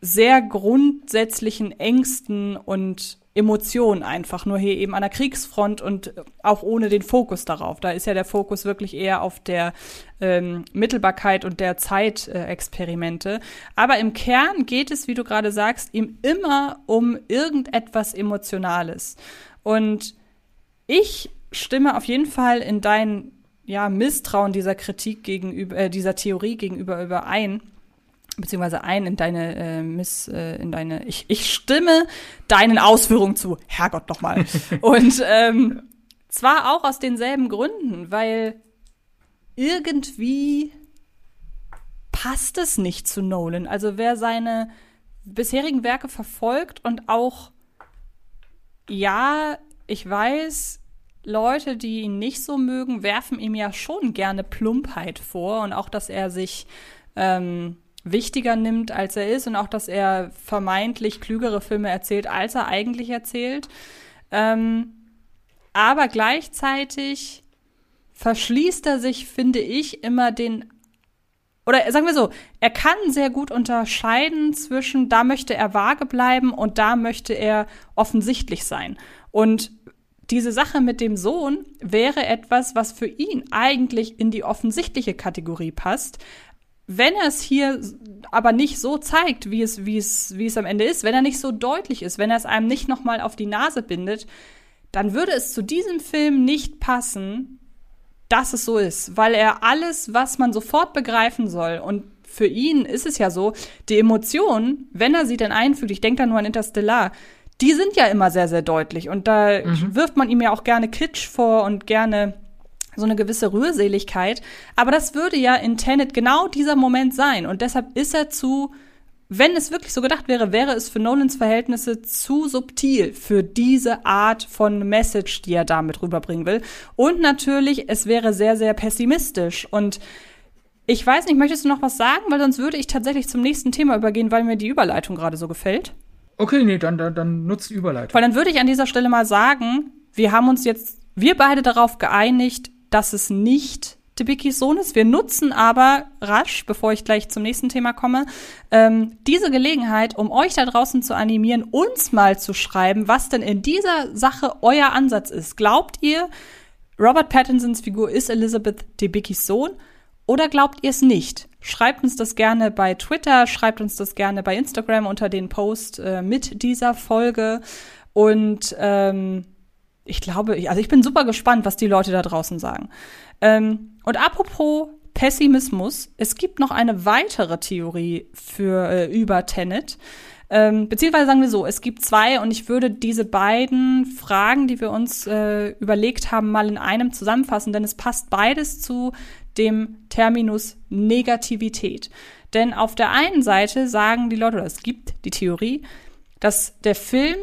Speaker 2: sehr grundsätzlichen Ängsten und Emotionen einfach, nur hier eben an der Kriegsfront und auch ohne den Fokus darauf. Da ist ja der Fokus wirklich eher auf der ähm, Mittelbarkeit und der Zeitexperimente. Aber im Kern geht es, wie du gerade sagst, ihm immer um irgendetwas Emotionales. Und ich stimme auf jeden Fall in dein ja, Misstrauen dieser Kritik gegenüber, äh, dieser Theorie gegenüber überein beziehungsweise ein in deine äh, Miss, äh, in deine, ich, ich stimme deinen Ausführungen zu. Herrgott nochmal. Und ähm, zwar auch aus denselben Gründen, weil irgendwie passt es nicht zu Nolan. Also wer seine bisherigen Werke verfolgt und auch, ja, ich weiß, Leute, die ihn nicht so mögen, werfen ihm ja schon gerne Plumpheit vor und auch, dass er sich ähm, wichtiger nimmt, als er ist und auch, dass er vermeintlich klügere Filme erzählt, als er eigentlich erzählt. Ähm, aber gleichzeitig verschließt er sich, finde ich, immer den oder sagen wir so, er kann sehr gut unterscheiden zwischen, da möchte er vage bleiben und da möchte er offensichtlich sein. Und diese Sache mit dem Sohn wäre etwas, was für ihn eigentlich in die offensichtliche Kategorie passt, wenn er es hier aber nicht so zeigt, wie es, wie es, wie es am Ende ist, wenn er nicht so deutlich ist, wenn er es einem nicht nochmal auf die Nase bindet, dann würde es zu diesem Film nicht passen, dass es so ist, weil er alles, was man sofort begreifen soll und für ihn ist es ja so, die Emotionen, wenn er sie denn einfügt, ich denke da nur an Interstellar, die sind ja immer sehr, sehr deutlich und da mhm. wirft man ihm ja auch gerne Kitsch vor und gerne so eine gewisse Rührseligkeit. Aber das würde ja in Tenet genau dieser Moment sein. Und deshalb ist er zu, wenn es wirklich so gedacht wäre, wäre es für Nolans Verhältnisse zu subtil für diese Art von Message, die er damit rüberbringen will. Und natürlich, es wäre sehr, sehr pessimistisch. Und ich weiß nicht, möchtest du noch was sagen? Weil sonst würde ich tatsächlich zum nächsten Thema übergehen, weil mir die Überleitung gerade so gefällt.
Speaker 3: Okay, nee, dann, dann, dann nutzt die Überleitung.
Speaker 2: Weil dann würde ich an dieser Stelle mal sagen, wir haben uns jetzt, wir beide darauf geeinigt, dass es nicht Tibikis Sohn ist. Wir nutzen aber rasch, bevor ich gleich zum nächsten Thema komme, ähm, diese Gelegenheit, um euch da draußen zu animieren, uns mal zu schreiben, was denn in dieser Sache euer Ansatz ist. Glaubt ihr, Robert Pattinsons Figur ist Elizabeth Debicki's Sohn oder glaubt ihr es nicht? Schreibt uns das gerne bei Twitter, schreibt uns das gerne bei Instagram unter den Post äh, mit dieser Folge und ähm, ich glaube, also ich bin super gespannt, was die Leute da draußen sagen. Ähm, und apropos Pessimismus, es gibt noch eine weitere Theorie für äh, über Tenet. Ähm, beziehungsweise sagen wir so, es gibt zwei und ich würde diese beiden Fragen, die wir uns äh, überlegt haben, mal in einem zusammenfassen, denn es passt beides zu dem Terminus Negativität. Denn auf der einen Seite sagen die Leute, oder es gibt die Theorie, dass der Film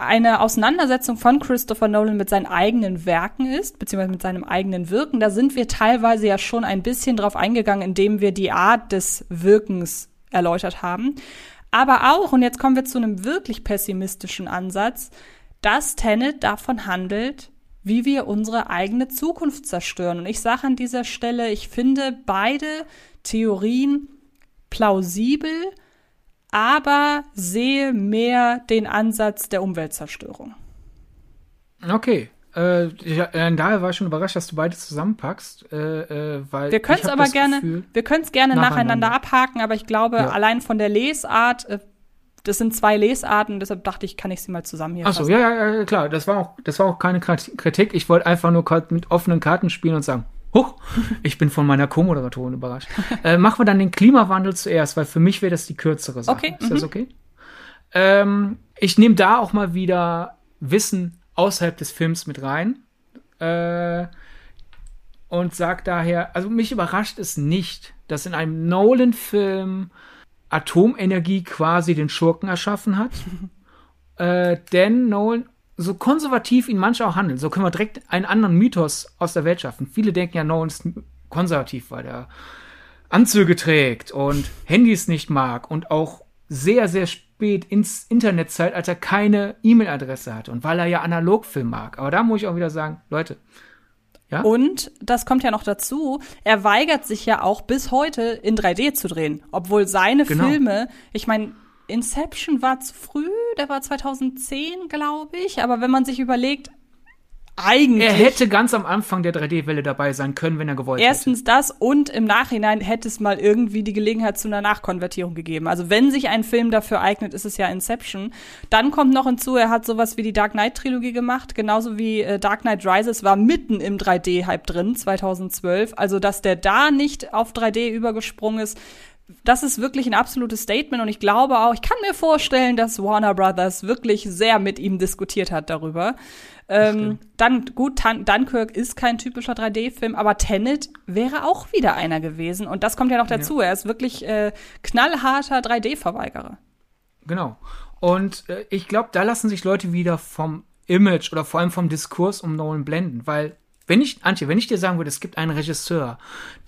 Speaker 2: eine Auseinandersetzung von Christopher Nolan mit seinen eigenen Werken ist, beziehungsweise mit seinem eigenen Wirken. Da sind wir teilweise ja schon ein bisschen drauf eingegangen, indem wir die Art des Wirkens erläutert haben. Aber auch, und jetzt kommen wir zu einem wirklich pessimistischen Ansatz, dass Tenet davon handelt, wie wir unsere eigene Zukunft zerstören. Und ich sage an dieser Stelle, ich finde beide Theorien plausibel, aber sehe mehr den Ansatz der Umweltzerstörung.
Speaker 3: Okay. Äh, äh, daher war ich schon überrascht, dass du beide zusammenpackst, äh, äh, weil
Speaker 2: wir können es aber gerne, Gefühl, wir können es gerne nacheinander. nacheinander. abhaken, aber ich glaube, ja. allein von der Lesart, äh, das sind zwei Lesarten, deshalb dachte ich, kann ich sie mal zusammen hier.
Speaker 3: Achso, ja, ja, ja, klar, das war auch, das war auch keine Kritik. Ich wollte einfach nur mit offenen Karten spielen und sagen, Huch, ich bin von meiner Co-Moderatorin überrascht. äh, machen wir dann den Klimawandel zuerst, weil für mich wäre das die kürzere Sache. Okay. Ist das mhm. okay? Ähm, ich nehme da auch mal wieder Wissen außerhalb des Films mit rein. Äh, und sag daher, also mich überrascht es nicht, dass in einem Nolan-Film Atomenergie quasi den Schurken erschaffen hat. äh, denn Nolan so konservativ ihn manche auch handeln. So können wir direkt einen anderen Mythos aus der Welt schaffen. Viele denken ja, Nolan ist konservativ, weil er Anzüge trägt und Handys nicht mag und auch sehr, sehr spät ins Internetzeitalter keine E-Mail-Adresse hat und weil er ja Analogfilm mag. Aber da muss ich auch wieder sagen, Leute,
Speaker 2: ja? Und das kommt ja noch dazu, er weigert sich ja auch bis heute in 3D zu drehen, obwohl seine genau. Filme, ich meine, Inception war zu früh, der war 2010, glaube ich. Aber wenn man sich überlegt, eigentlich.
Speaker 3: Er hätte ganz am Anfang der 3D-Welle dabei sein können, wenn er gewollt
Speaker 2: erstens
Speaker 3: hätte.
Speaker 2: Erstens das und im Nachhinein hätte es mal irgendwie die Gelegenheit zu einer Nachkonvertierung gegeben. Also wenn sich ein Film dafür eignet, ist es ja Inception. Dann kommt noch hinzu, er hat sowas wie die Dark Knight-Trilogie gemacht, genauso wie äh, Dark Knight Rises war mitten im 3D-Hype drin, 2012. Also dass der da nicht auf 3D übergesprungen ist, das ist wirklich ein absolutes Statement und ich glaube auch, ich kann mir vorstellen, dass Warner Brothers wirklich sehr mit ihm diskutiert hat darüber. Ähm, dann gut, Dunkirk ist kein typischer 3D-Film, aber Tenet wäre auch wieder einer gewesen und das kommt ja noch dazu. Ja. Er ist wirklich äh, knallharter 3D-Verweigerer.
Speaker 3: Genau. Und äh, ich glaube, da lassen sich Leute wieder vom Image oder vor allem vom Diskurs um Nolan blenden, weil wenn ich, Antje, wenn ich dir sagen würde, es gibt einen Regisseur,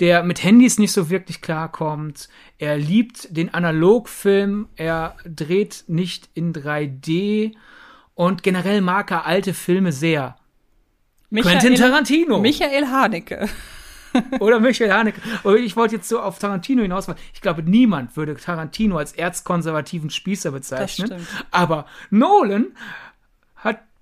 Speaker 3: der mit Handys nicht so wirklich klarkommt, er liebt den Analogfilm, er dreht nicht in 3D und generell mag er alte Filme sehr.
Speaker 2: Michael,
Speaker 3: Quentin Tarantino.
Speaker 2: Michael Haneke.
Speaker 3: Oder Michael Haneke. Ich wollte jetzt so auf Tarantino hinaus. Ich glaube, niemand würde Tarantino als erzkonservativen Spießer bezeichnen. Aber Nolan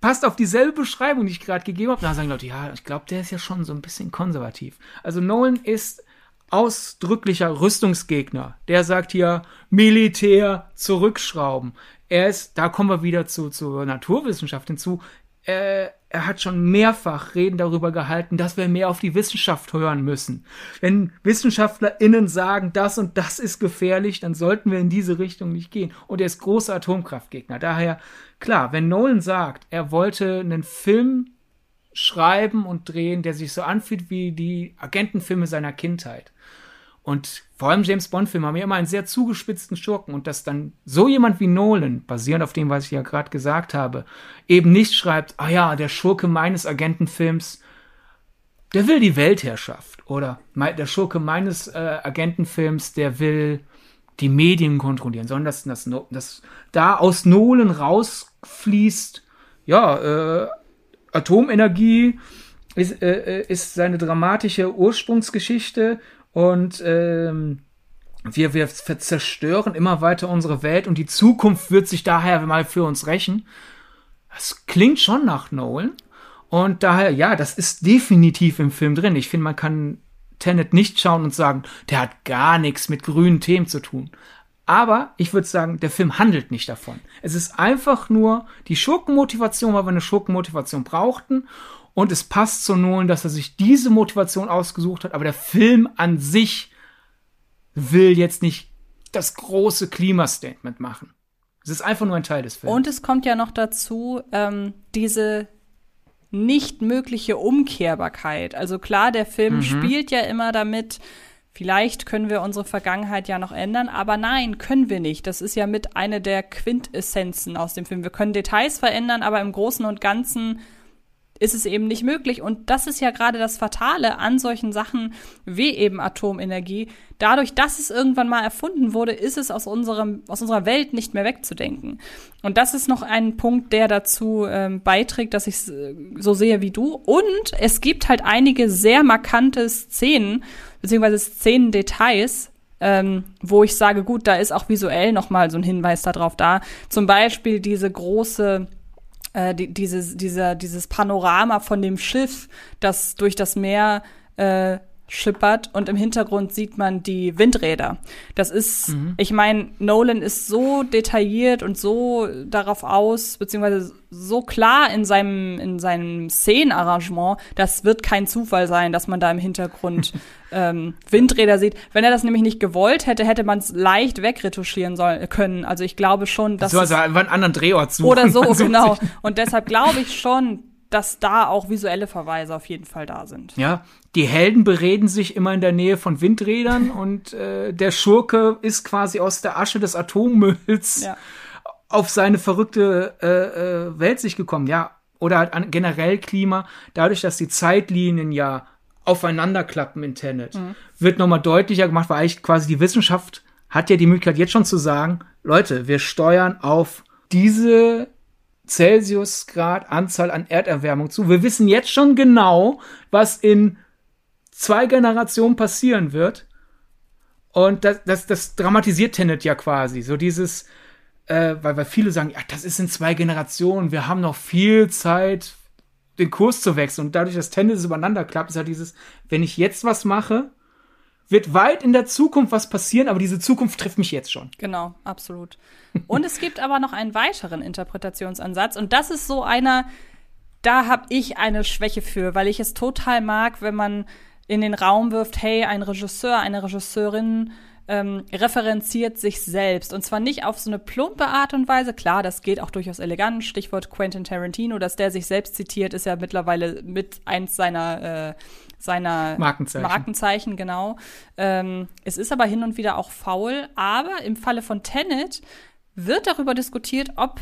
Speaker 3: passt auf dieselbe Beschreibung, die ich gerade gegeben habe. Da sagen Leute, ja, ich glaube, der ist ja schon so ein bisschen konservativ. Also Nolan ist ausdrücklicher Rüstungsgegner. Der sagt hier Militär zurückschrauben. Er ist, da kommen wir wieder zu zur Naturwissenschaft hinzu. Äh, er hat schon mehrfach Reden darüber gehalten, dass wir mehr auf die Wissenschaft hören müssen. Wenn WissenschaftlerInnen sagen, das und das ist gefährlich, dann sollten wir in diese Richtung nicht gehen. Und er ist großer Atomkraftgegner. Daher, klar, wenn Nolan sagt, er wollte einen Film schreiben und drehen, der sich so anfühlt wie die Agentenfilme seiner Kindheit. Und vor allem James Bond-Filme haben ja immer einen sehr zugespitzten Schurken. Und dass dann so jemand wie Nolan, basierend auf dem, was ich ja gerade gesagt habe, eben nicht schreibt, ah ja, der Schurke meines Agentenfilms, der will die Weltherrschaft. Oder der Schurke meines äh, Agentenfilms, der will die Medien kontrollieren, sondern dass, dass, dass da aus Nolan rausfließt, ja, äh, Atomenergie ist, äh, ist seine dramatische Ursprungsgeschichte und ähm, wir, wir zerstören immer weiter unsere Welt und die Zukunft wird sich daher mal für uns rächen. Das klingt schon nach Nolan. Und daher, ja, das ist definitiv im Film drin. Ich finde, man kann Tenet nicht schauen und sagen, der hat gar nichts mit grünen Themen zu tun. Aber ich würde sagen, der Film handelt nicht davon. Es ist einfach nur die Schurkenmotivation, weil wir eine Schurkenmotivation brauchten. Und es passt zu Nolan, dass er sich diese Motivation ausgesucht hat, aber der Film an sich will jetzt nicht das große Klimastatement machen. Es ist einfach nur ein Teil des Films.
Speaker 2: Und es kommt ja noch dazu, ähm, diese nicht mögliche Umkehrbarkeit. Also klar, der Film mhm. spielt ja immer damit, vielleicht können wir unsere Vergangenheit ja noch ändern, aber nein, können wir nicht. Das ist ja mit einer der Quintessenzen aus dem Film. Wir können Details verändern, aber im Großen und Ganzen ist es eben nicht möglich. Und das ist ja gerade das Fatale an solchen Sachen wie eben Atomenergie. Dadurch, dass es irgendwann mal erfunden wurde, ist es aus, unserem, aus unserer Welt nicht mehr wegzudenken. Und das ist noch ein Punkt, der dazu ähm, beiträgt, dass ich es äh, so sehe wie du. Und es gibt halt einige sehr markante Szenen, beziehungsweise Szenendetails, ähm, wo ich sage, gut, da ist auch visuell noch mal so ein Hinweis darauf da. Zum Beispiel diese große äh, die, dieses, dieser, dieses Panorama von dem Schiff, das durch das Meer äh, schippert und im Hintergrund sieht man die Windräder. Das ist, mhm. ich meine, Nolan ist so detailliert und so darauf aus, beziehungsweise so klar in seinem, in seinem Szenenarrangement, das wird kein Zufall sein, dass man da im Hintergrund ähm, Windräder sieht. Wenn er das nämlich nicht gewollt hätte, hätte man es leicht wegretuschieren soll, können. Also ich glaube schon, dass.
Speaker 3: So, also einen anderen Drehort suchen.
Speaker 2: Oder so, genau. Und deshalb glaube ich schon, dass da auch visuelle Verweise auf jeden Fall da sind.
Speaker 3: Ja, die Helden bereden sich immer in der Nähe von Windrädern und äh, der Schurke ist quasi aus der Asche des Atommülls ja. auf seine verrückte äh, äh, Welt sich gekommen. Ja, oder halt an, generell Klima, dadurch, dass die Zeitlinien ja aufeinander klappen in Tenet, mhm. wird nochmal deutlicher gemacht, weil eigentlich quasi die Wissenschaft hat ja die Möglichkeit jetzt schon zu sagen, Leute, wir steuern auf diese Celsiusgrad Anzahl an Erderwärmung zu. Wir wissen jetzt schon genau, was in zwei Generationen passieren wird. Und das, das, das dramatisiert Tenet ja quasi. So dieses, äh, weil, weil viele sagen, ja, das ist in zwei Generationen, wir haben noch viel Zeit, den Kurs zu wechseln. Und dadurch, dass Tenet übereinander klappt, ist ja dieses, wenn ich jetzt was mache, wird weit in der Zukunft was passieren, aber diese Zukunft trifft mich jetzt schon.
Speaker 2: Genau, absolut. Und es gibt aber noch einen weiteren Interpretationsansatz und das ist so einer, da habe ich eine Schwäche für, weil ich es total mag, wenn man in den Raum wirft, hey, ein Regisseur, eine Regisseurin ähm, referenziert sich selbst. Und zwar nicht auf so eine plumpe Art und Weise. Klar, das geht auch durchaus elegant. Stichwort Quentin Tarantino, dass der sich selbst zitiert, ist ja mittlerweile mit eins seiner, äh, seiner
Speaker 3: Markenzeichen.
Speaker 2: Markenzeichen, genau. Ähm, es ist aber hin und wieder auch faul. Aber im Falle von Tenet wird darüber diskutiert, ob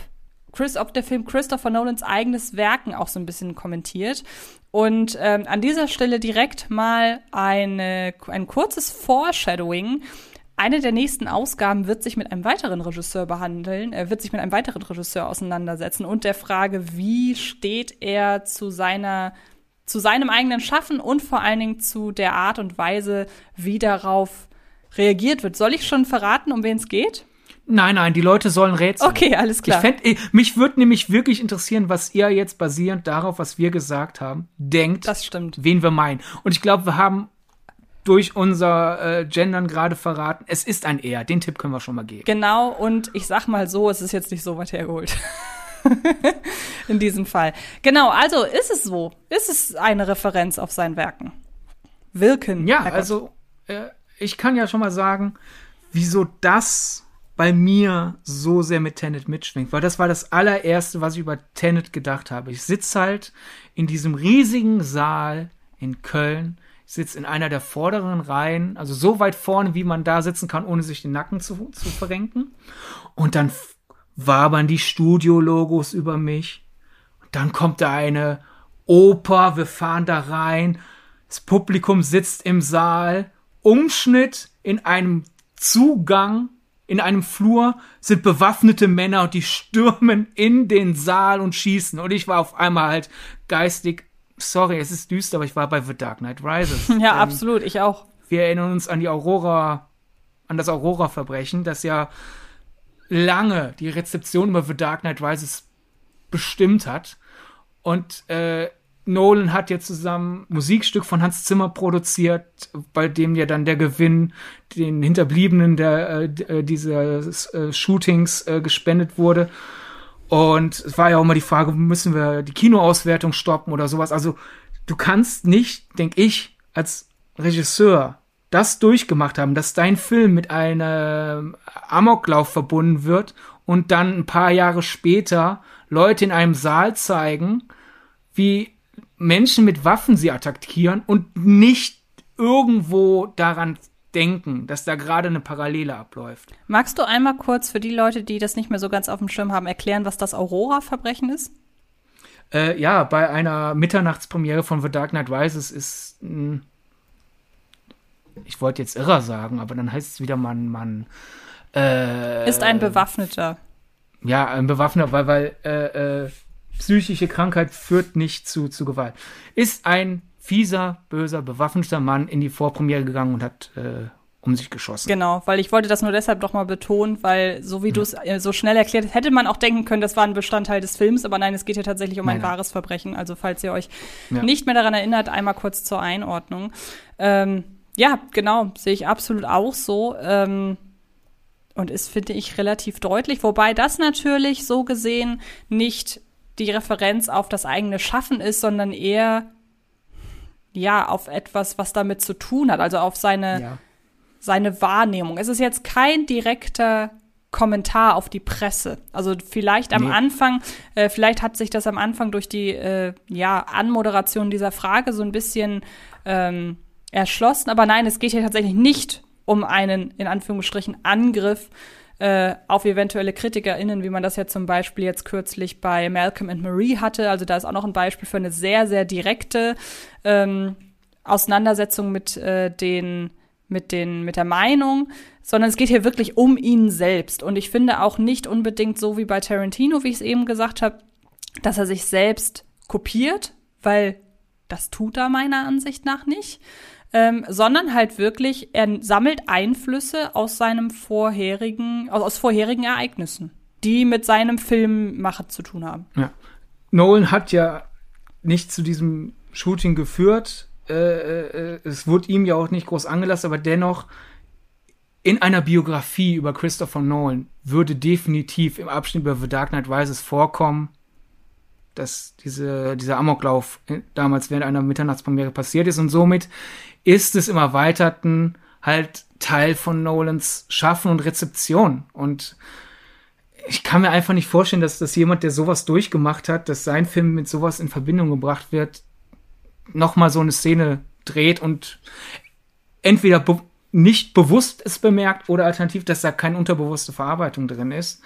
Speaker 2: Chris, ob der Film Christopher Nolans eigenes Werken auch so ein bisschen kommentiert. Und ähm, an dieser Stelle direkt mal eine, ein kurzes Foreshadowing. Eine der nächsten Ausgaben wird sich mit einem weiteren Regisseur behandeln, er wird sich mit einem weiteren Regisseur auseinandersetzen und der Frage, wie steht er zu seiner zu seinem eigenen Schaffen und vor allen Dingen zu der Art und Weise, wie darauf reagiert wird. Soll ich schon verraten, um wen es geht?
Speaker 3: Nein, nein, die Leute sollen rätseln.
Speaker 2: Okay, alles klar.
Speaker 3: Ich fänd, mich würde nämlich wirklich interessieren, was ihr jetzt basierend darauf, was wir gesagt haben, denkt.
Speaker 2: Das stimmt.
Speaker 3: Wen wir meinen. Und ich glaube, wir haben durch unser äh, Gendern gerade verraten, es ist ein Er. Den Tipp können wir schon mal geben.
Speaker 2: Genau, und ich sag mal so, es ist jetzt nicht so weit hergeholt. In diesem Fall. Genau, also ist es so. Ist es eine Referenz auf sein Werken? Wirken.
Speaker 3: Ja, also äh, ich kann ja schon mal sagen, wieso das bei mir so sehr mit Tenet mitschwingt, weil das war das allererste, was ich über Tenet gedacht habe. Ich sitze halt in diesem riesigen Saal in Köln, ich sitze in einer der vorderen Reihen, also so weit vorne, wie man da sitzen kann, ohne sich den Nacken zu, zu verrenken. Und dann wabern die Studiologos über mich. Und dann kommt da eine Oper, wir fahren da rein, das Publikum sitzt im Saal, Umschnitt in einem Zugang in einem Flur sind bewaffnete Männer und die stürmen in den Saal und schießen. Und ich war auf einmal halt geistig, sorry, es ist düster, aber ich war bei The Dark Knight Rises.
Speaker 2: Ja, ähm, absolut, ich auch.
Speaker 3: Wir erinnern uns an die Aurora, an das Aurora-Verbrechen, das ja lange die Rezeption über The Dark Knight Rises bestimmt hat. Und äh, Nolan hat ja zusammen Musikstück von Hans Zimmer produziert, bei dem ja dann der Gewinn den Hinterbliebenen der äh, äh dieses äh, Shootings äh, gespendet wurde. Und es war ja auch immer die Frage, müssen wir die Kinoauswertung stoppen oder sowas. Also du kannst nicht, denk ich, als Regisseur das durchgemacht haben, dass dein Film mit einem Amoklauf verbunden wird und dann ein paar Jahre später Leute in einem Saal zeigen, wie Menschen mit Waffen sie attackieren und nicht irgendwo daran denken, dass da gerade eine Parallele abläuft.
Speaker 2: Magst du einmal kurz für die Leute, die das nicht mehr so ganz auf dem Schirm haben, erklären, was das Aurora-Verbrechen ist?
Speaker 3: Äh, ja, bei einer Mitternachtspremiere von The Dark Knight Rises ist ein, ich wollte jetzt irrer sagen, aber dann heißt es wieder, man, man
Speaker 2: äh, ist ein Bewaffneter.
Speaker 3: Ja, ein Bewaffneter, weil, weil äh, äh, psychische Krankheit führt nicht zu, zu Gewalt. Ist ein fieser, böser, bewaffneter Mann in die Vorpremiere gegangen und hat äh, um sich geschossen.
Speaker 2: Genau, weil ich wollte das nur deshalb doch mal betonen, weil so wie ja. du es äh, so schnell erklärt hast, hätte man auch denken können, das war ein Bestandteil des Films, aber nein, es geht hier tatsächlich um nein, ein nein. wahres Verbrechen. Also falls ihr euch ja. nicht mehr daran erinnert, einmal kurz zur Einordnung. Ähm, ja, genau, sehe ich absolut auch so. Ähm, und ist, finde ich, relativ deutlich, wobei das natürlich so gesehen nicht die Referenz auf das eigene Schaffen ist, sondern eher ja auf etwas, was damit zu tun hat, also auf seine, ja. seine Wahrnehmung. Es ist jetzt kein direkter Kommentar auf die Presse. Also vielleicht am nee. Anfang, äh, vielleicht hat sich das am Anfang durch die äh, ja, Anmoderation dieser Frage so ein bisschen ähm, erschlossen, aber nein, es geht hier tatsächlich nicht um einen in Anführungsstrichen Angriff äh, auf eventuelle KritikerInnen, wie man das ja zum Beispiel jetzt kürzlich bei Malcolm and Marie hatte. Also da ist auch noch ein Beispiel für eine sehr, sehr direkte ähm, Auseinandersetzung mit äh, den mit den mit der Meinung, sondern es geht hier wirklich um ihn selbst. Und ich finde auch nicht unbedingt so wie bei Tarantino, wie ich es eben gesagt habe, dass er sich selbst kopiert, weil das tut er meiner Ansicht nach nicht, ähm, sondern halt wirklich, er sammelt Einflüsse aus seinem vorherigen, aus, aus vorherigen Ereignissen, die mit seinem Filmmachen zu tun haben.
Speaker 3: Ja. Nolan hat ja nicht zu diesem Shooting geführt. Äh, äh, es wurde ihm ja auch nicht groß angelassen, aber dennoch in einer Biografie über Christopher Nolan würde definitiv im Abschnitt über The Dark Knight Rises vorkommen, dass diese, dieser Amoklauf damals während einer Mitternachtspremiere passiert ist und somit ist es im Erweiterten halt Teil von Nolans Schaffen und Rezeption. Und ich kann mir einfach nicht vorstellen, dass das jemand, der sowas durchgemacht hat, dass sein Film mit sowas in Verbindung gebracht wird, nochmal so eine Szene dreht und entweder nicht bewusst es bemerkt oder alternativ, dass da keine unterbewusste Verarbeitung drin ist.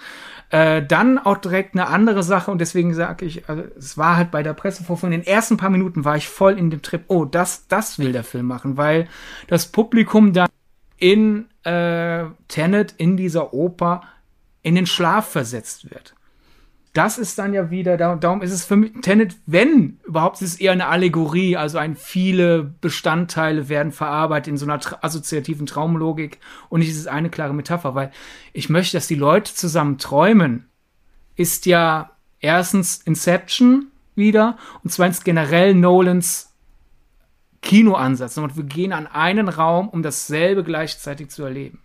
Speaker 3: Äh, dann auch direkt eine andere Sache und deswegen sage ich, also, es war halt bei der Pressevorführung, in den ersten paar Minuten war ich voll in dem Trip, oh, das, das will der Film machen, weil das Publikum dann in äh, Tenet, in dieser Oper, in den Schlaf versetzt wird das ist dann ja wieder, darum ist es für mich, Tenet, wenn überhaupt, ist es eher eine Allegorie, also ein viele Bestandteile werden verarbeitet in so einer tra assoziativen Traumlogik und nicht ist eine klare Metapher, weil ich möchte, dass die Leute zusammen träumen, ist ja erstens Inception wieder und zweitens generell Nolans Kinoansatz. Und wir gehen an einen Raum, um dasselbe gleichzeitig zu erleben.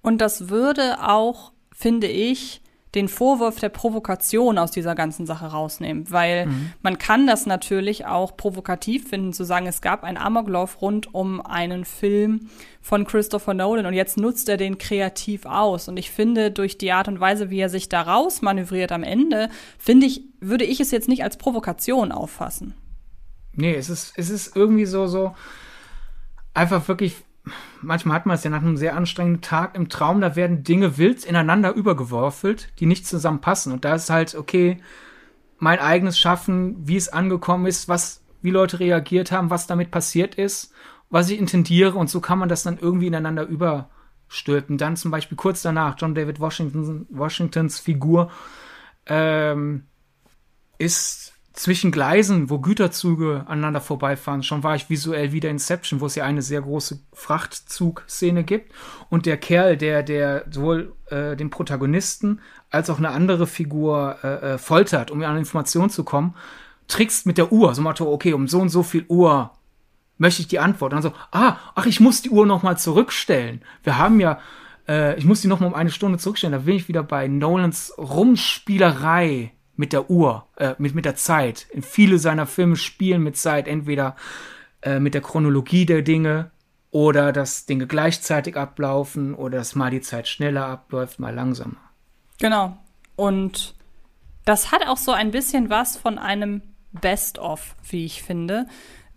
Speaker 2: Und das würde auch, finde ich, den Vorwurf der Provokation aus dieser ganzen Sache rausnehmen, weil mhm. man kann das natürlich auch provokativ finden, zu sagen, es gab einen Amoklauf rund um einen Film von Christopher Nolan und jetzt nutzt er den kreativ aus. Und ich finde, durch die Art und Weise, wie er sich da rausmanövriert am Ende, finde ich, würde ich es jetzt nicht als Provokation auffassen.
Speaker 3: Nee, es ist, es ist irgendwie so, so einfach wirklich manchmal hat man es ja nach einem sehr anstrengenden Tag im Traum, da werden Dinge wild ineinander übergeworfelt, die nicht zusammenpassen. Und da ist halt, okay, mein eigenes Schaffen, wie es angekommen ist, was, wie Leute reagiert haben, was damit passiert ist, was ich intendiere und so kann man das dann irgendwie ineinander überstülpen. Dann zum Beispiel kurz danach, John David Washington, Washingtons Figur ähm, ist zwischen Gleisen, wo Güterzüge aneinander vorbeifahren. Schon war ich visuell wieder Inception, wo es ja eine sehr große Frachtzugszene gibt. Und der Kerl, der, der sowohl äh, den Protagonisten als auch eine andere Figur äh, äh, foltert, um an Informationen zu kommen, trickst mit der Uhr. So Motto, okay, um so und so viel Uhr möchte ich die Antwort. Und dann so, ah, ach, ich muss die Uhr nochmal zurückstellen. Wir haben ja, äh, ich muss die nochmal um eine Stunde zurückstellen. Da bin ich wieder bei Nolans Rumspielerei mit der Uhr, äh, mit, mit der Zeit. In viele seiner Filme spielen mit Zeit, entweder äh, mit der Chronologie der Dinge oder dass Dinge gleichzeitig ablaufen oder dass mal die Zeit schneller abläuft, mal langsamer.
Speaker 2: Genau. Und das hat auch so ein bisschen was von einem Best-of, wie ich finde.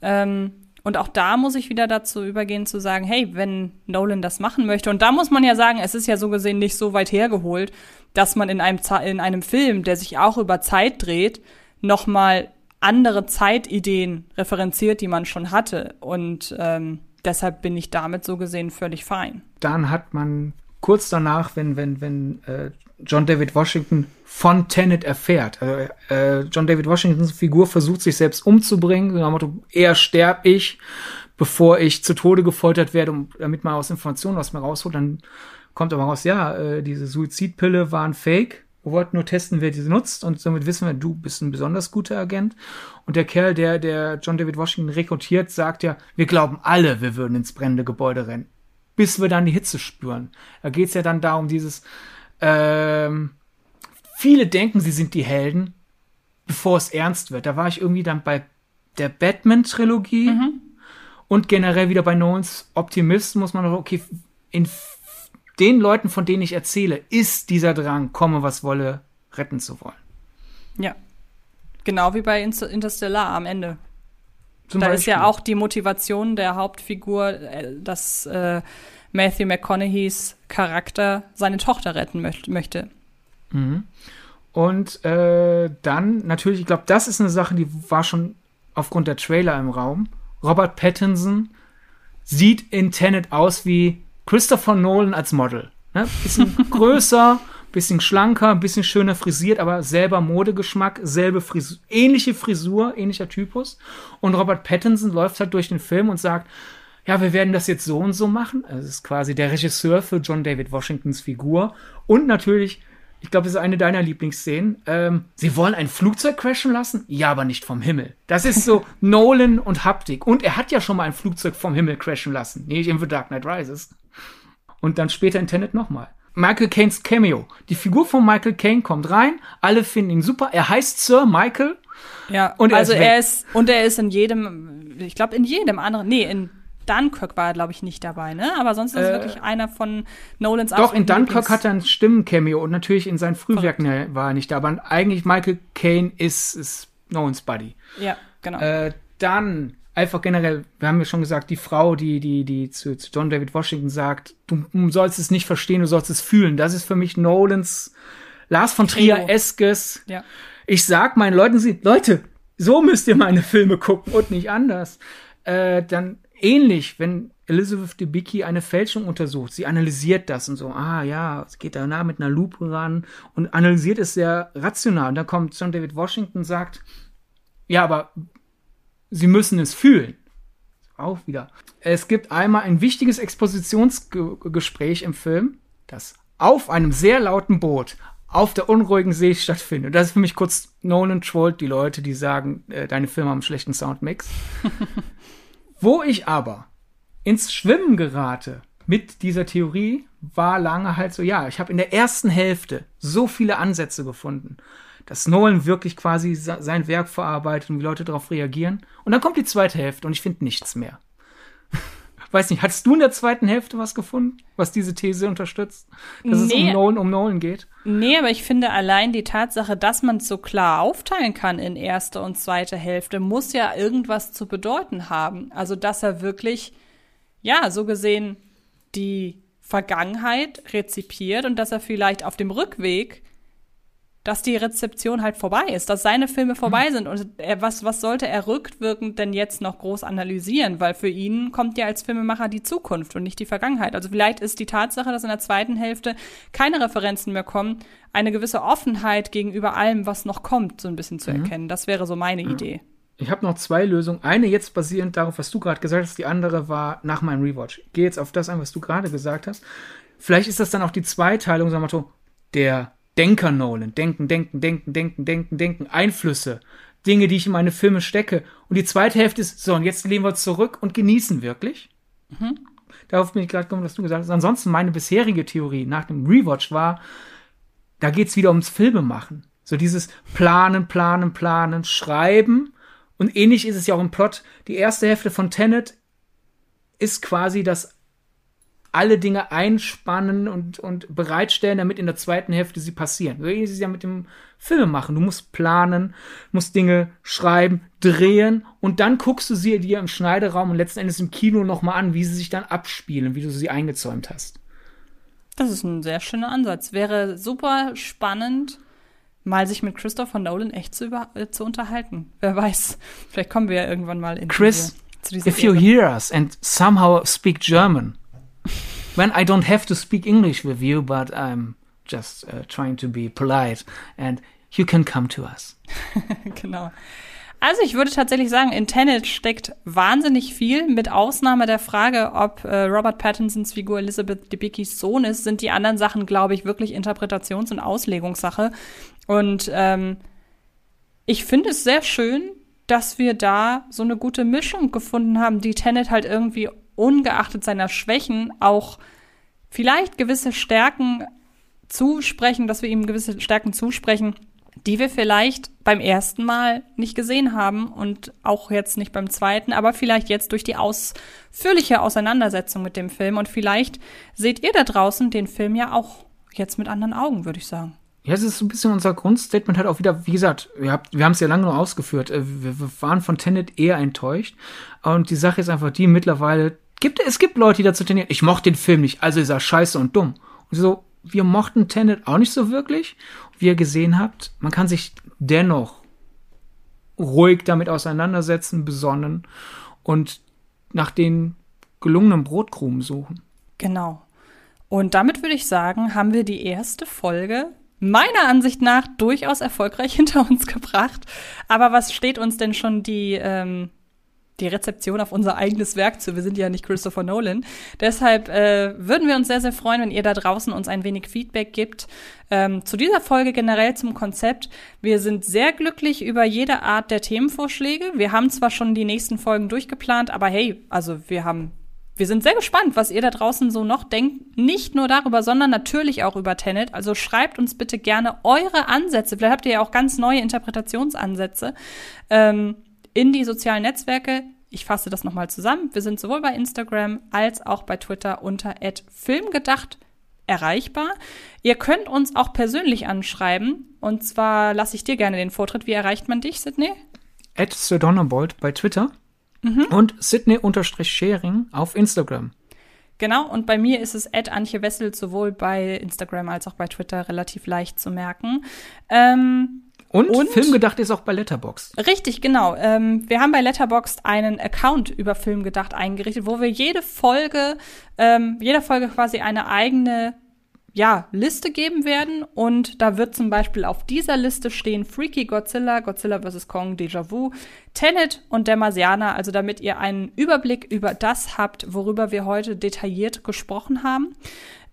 Speaker 2: Ähm, und auch da muss ich wieder dazu übergehen zu sagen, hey, wenn Nolan das machen möchte, und da muss man ja sagen, es ist ja so gesehen nicht so weit hergeholt, dass man in einem, in einem Film, der sich auch über Zeit dreht, nochmal andere Zeitideen referenziert, die man schon hatte. Und ähm, deshalb bin ich damit so gesehen völlig fein.
Speaker 3: Dann hat man kurz danach, wenn, wenn, wenn äh, John David Washington von Tenet erfährt. Also, äh, John David Washingtons Figur versucht sich selbst umzubringen, nach Motto, eher sterb ich, bevor ich zu Tode gefoltert werde, um, damit man aus Informationen was mir rausholt. Dann kommt aber raus, ja, äh, diese Suizidpille war ein Fake. Wir wollten nur testen, wer diese nutzt und somit wissen wir, du bist ein besonders guter Agent. Und der Kerl, der, der John David Washington rekrutiert, sagt ja, wir glauben alle, wir würden ins brennende Gebäude rennen. Bis wir dann die Hitze spüren. Da geht's ja dann darum, dieses, ähm, viele denken, sie sind die Helden, bevor es ernst wird. Da war ich irgendwie dann bei der Batman-Trilogie mhm. und generell wieder bei Nolans muss man noch, okay, in den Leuten, von denen ich erzähle, ist dieser Drang, komme was wolle, retten zu wollen.
Speaker 2: Ja. Genau wie bei Interstellar am Ende. Zum da Beispiel. ist ja auch die Motivation der Hauptfigur, äh, dass äh, Matthew McConaugheys Charakter seine Tochter retten möcht möchte.
Speaker 3: Mhm. Und äh, dann natürlich, ich glaube, das ist eine Sache, die war schon aufgrund der Trailer im Raum. Robert Pattinson sieht in Tenet aus wie Christopher Nolan als Model. Ne? Bisschen größer, bisschen schlanker, bisschen schöner frisiert, aber selber Modegeschmack, selbe Frisur, ähnliche Frisur, ähnlicher Typus. Und Robert Pattinson läuft halt durch den Film und sagt, ja, wir werden das jetzt so und so machen. Also es ist quasi der Regisseur für John David Washingtons Figur. Und natürlich, ich glaube, das ist eine deiner Lieblingsszenen. Ähm, sie wollen ein Flugzeug crashen lassen? Ja, aber nicht vom Himmel. Das ist so Nolan und Haptik. Und er hat ja schon mal ein Flugzeug vom Himmel crashen lassen. Nicht in The Dark Knight Rises. Und dann später in Tenet nochmal. Michael Caines Cameo. Die Figur von Michael Caine kommt rein, alle finden ihn super. Er heißt Sir Michael.
Speaker 2: Ja, und er also ist er ist und er ist in jedem, ich glaube in jedem anderen, nee, in Dunkirk war er, glaube ich, nicht dabei, ne? Aber sonst ist äh, wirklich einer von Nolans
Speaker 3: Doch, in Dunkirk hat er ein Stimmencameo und natürlich in seinen Frühwerken Verrückt. war er nicht da. Aber eigentlich Michael Caine ist, ist Nolans Buddy.
Speaker 2: Ja, genau.
Speaker 3: Äh, dann einfach generell, wir haben ja schon gesagt, die Frau, die, die, die zu, zu John David Washington sagt, du, du sollst es nicht verstehen, du sollst es fühlen. Das ist für mich Nolans Lars von Trier-eskes.
Speaker 2: Ja.
Speaker 3: Ich sag meinen Leuten, sie, Leute, so müsst ihr meine Filme gucken und nicht anders. Äh, dann ähnlich, wenn Elizabeth Debicki eine Fälschung untersucht, sie analysiert das und so, ah ja, es geht da mit einer Lupe ran und analysiert es sehr rational. Und dann kommt John David Washington und sagt, ja, aber sie müssen es fühlen. Auch wieder. Es gibt einmal ein wichtiges Expositionsgespräch im Film, das auf einem sehr lauten Boot auf der unruhigen See stattfindet. Und das ist für mich kurz Nolan trollt die Leute, die sagen, äh, deine Filme haben einen schlechten Soundmix. Wo ich aber ins Schwimmen gerate mit dieser Theorie, war lange halt so, ja, ich habe in der ersten Hälfte so viele Ansätze gefunden, dass Nolan wirklich quasi sein Werk verarbeitet und die Leute darauf reagieren. Und dann kommt die zweite Hälfte und ich finde nichts mehr. Weiß nicht, hattest du in der zweiten Hälfte was gefunden, was diese These unterstützt? Dass nee. es um Nolan, um Nolan geht?
Speaker 2: Nee, aber ich finde allein die Tatsache, dass man es so klar aufteilen kann in erste und zweite Hälfte, muss ja irgendwas zu bedeuten haben. Also, dass er wirklich, ja, so gesehen die Vergangenheit rezipiert und dass er vielleicht auf dem Rückweg dass die Rezeption halt vorbei ist, dass seine Filme vorbei mhm. sind. Und er, was, was sollte er rückwirkend denn jetzt noch groß analysieren? Weil für ihn kommt ja als Filmemacher die Zukunft und nicht die Vergangenheit. Also vielleicht ist die Tatsache, dass in der zweiten Hälfte keine Referenzen mehr kommen, eine gewisse Offenheit gegenüber allem, was noch kommt, so ein bisschen zu mhm. erkennen. Das wäre so meine ja. Idee.
Speaker 3: Ich habe noch zwei Lösungen. Eine jetzt basierend darauf, was du gerade gesagt hast, die andere war nach meinem Rewatch. Gehe jetzt auf das ein, was du gerade gesagt hast. Vielleicht ist das dann auch die Zweiteilung, sagen wir mal so, der Denker Nolan. Denken, denken, denken, denken, denken, denken. Einflüsse. Dinge, die ich in meine Filme stecke. Und die zweite Hälfte ist, so, und jetzt lehnen wir zurück und genießen wirklich. Mhm. Darauf bin ich gerade gekommen, was du gesagt hast. Ansonsten meine bisherige Theorie nach dem Rewatch war, da geht's wieder ums Filmemachen. So dieses Planen, Planen, Planen, Schreiben. Und ähnlich ist es ja auch im Plot. Die erste Hälfte von Tenet ist quasi das alle Dinge einspannen und, und bereitstellen, damit in der zweiten Hälfte sie passieren. So ist es ja mit dem Film machen. Du musst planen, musst Dinge schreiben, drehen und dann guckst du sie dir im Schneideraum und letzten Endes im Kino nochmal an, wie sie sich dann abspielen, wie du sie eingezäumt hast.
Speaker 2: Das ist ein sehr schöner Ansatz. Wäre super spannend, mal sich mit Christopher Nolan echt zu, über, äh, zu unterhalten. Wer weiß, vielleicht kommen wir ja irgendwann mal in
Speaker 3: Chris, diese, zu dieser if you hear us and somehow speak German, when I don't have to speak English with you, but I'm just uh, trying to be polite and you can come to us.
Speaker 2: genau. Also ich würde tatsächlich sagen, in Tenet steckt wahnsinnig viel. Mit Ausnahme der Frage, ob äh, Robert Pattinsons Figur Elizabeth Debickys Sohn ist, sind die anderen Sachen, glaube ich, wirklich Interpretations- und Auslegungssache. Und ähm, ich finde es sehr schön, dass wir da so eine gute Mischung gefunden haben, die Tenet halt irgendwie ungeachtet seiner Schwächen auch vielleicht gewisse Stärken zusprechen, dass wir ihm gewisse Stärken zusprechen, die wir vielleicht beim ersten Mal nicht gesehen haben und auch jetzt nicht beim zweiten, aber vielleicht jetzt durch die ausführliche Auseinandersetzung mit dem Film. Und vielleicht seht ihr da draußen den Film ja auch jetzt mit anderen Augen, würde ich sagen.
Speaker 3: Ja, es ist so ein bisschen unser Grundstatement halt auch wieder, wie gesagt, wir, haben es ja lange nur ausgeführt. Äh, wir, wir waren von Tenet eher enttäuscht. Und die Sache ist einfach die, mittlerweile Gibt, es gibt Leute, die dazu tendieren, ich mochte den Film nicht, also ist er scheiße und dumm. Und so, wir mochten Tenet auch nicht so wirklich. Wie ihr gesehen habt, man kann sich dennoch ruhig damit auseinandersetzen, besonnen und nach den gelungenen Brotkrumen suchen.
Speaker 2: Genau. Und damit würde ich sagen, haben wir die erste Folge meiner Ansicht nach durchaus erfolgreich hinter uns gebracht. Aber was steht uns denn schon die ähm, die Rezeption auf unser eigenes Werk zu. Wir sind ja nicht Christopher Nolan. Deshalb äh, würden wir uns sehr, sehr freuen, wenn ihr da draußen uns ein wenig Feedback gibt ähm, zu dieser Folge generell zum Konzept. Wir sind sehr glücklich über jede Art der Themenvorschläge. Wir haben zwar schon die nächsten Folgen durchgeplant, aber hey, also wir haben wir sind sehr gespannt, was ihr da draußen so noch denkt. Nicht nur darüber, sondern natürlich auch über Tenet. Also schreibt uns bitte gerne eure Ansätze. Vielleicht habt ihr ja auch ganz neue Interpretationsansätze. Ähm, in die sozialen Netzwerke. Ich fasse das nochmal zusammen. Wir sind sowohl bei Instagram als auch bei Twitter unter @filmgedacht erreichbar. Ihr könnt uns auch persönlich anschreiben. Und zwar lasse ich dir gerne den Vortritt. Wie erreicht man dich, Sidney?
Speaker 3: At Sir Donnerbold bei Twitter. Mhm. Und Sydney-Sharing auf Instagram.
Speaker 2: Genau, und bei mir ist es Ed Antje Wessel sowohl bei Instagram als auch bei Twitter relativ leicht zu merken. Ähm,
Speaker 3: und, und Filmgedacht ist auch bei Letterboxd.
Speaker 2: Richtig, genau. Ähm, wir haben bei Letterboxd einen Account über Filmgedacht eingerichtet, wo wir jede Folge, ähm, jeder Folge quasi eine eigene ja, Liste geben werden. Und da wird zum Beispiel auf dieser Liste stehen Freaky Godzilla, Godzilla vs. Kong, Déjà Vu, Tenet und der Marsianer. Also damit ihr einen Überblick über das habt, worüber wir heute detailliert gesprochen haben.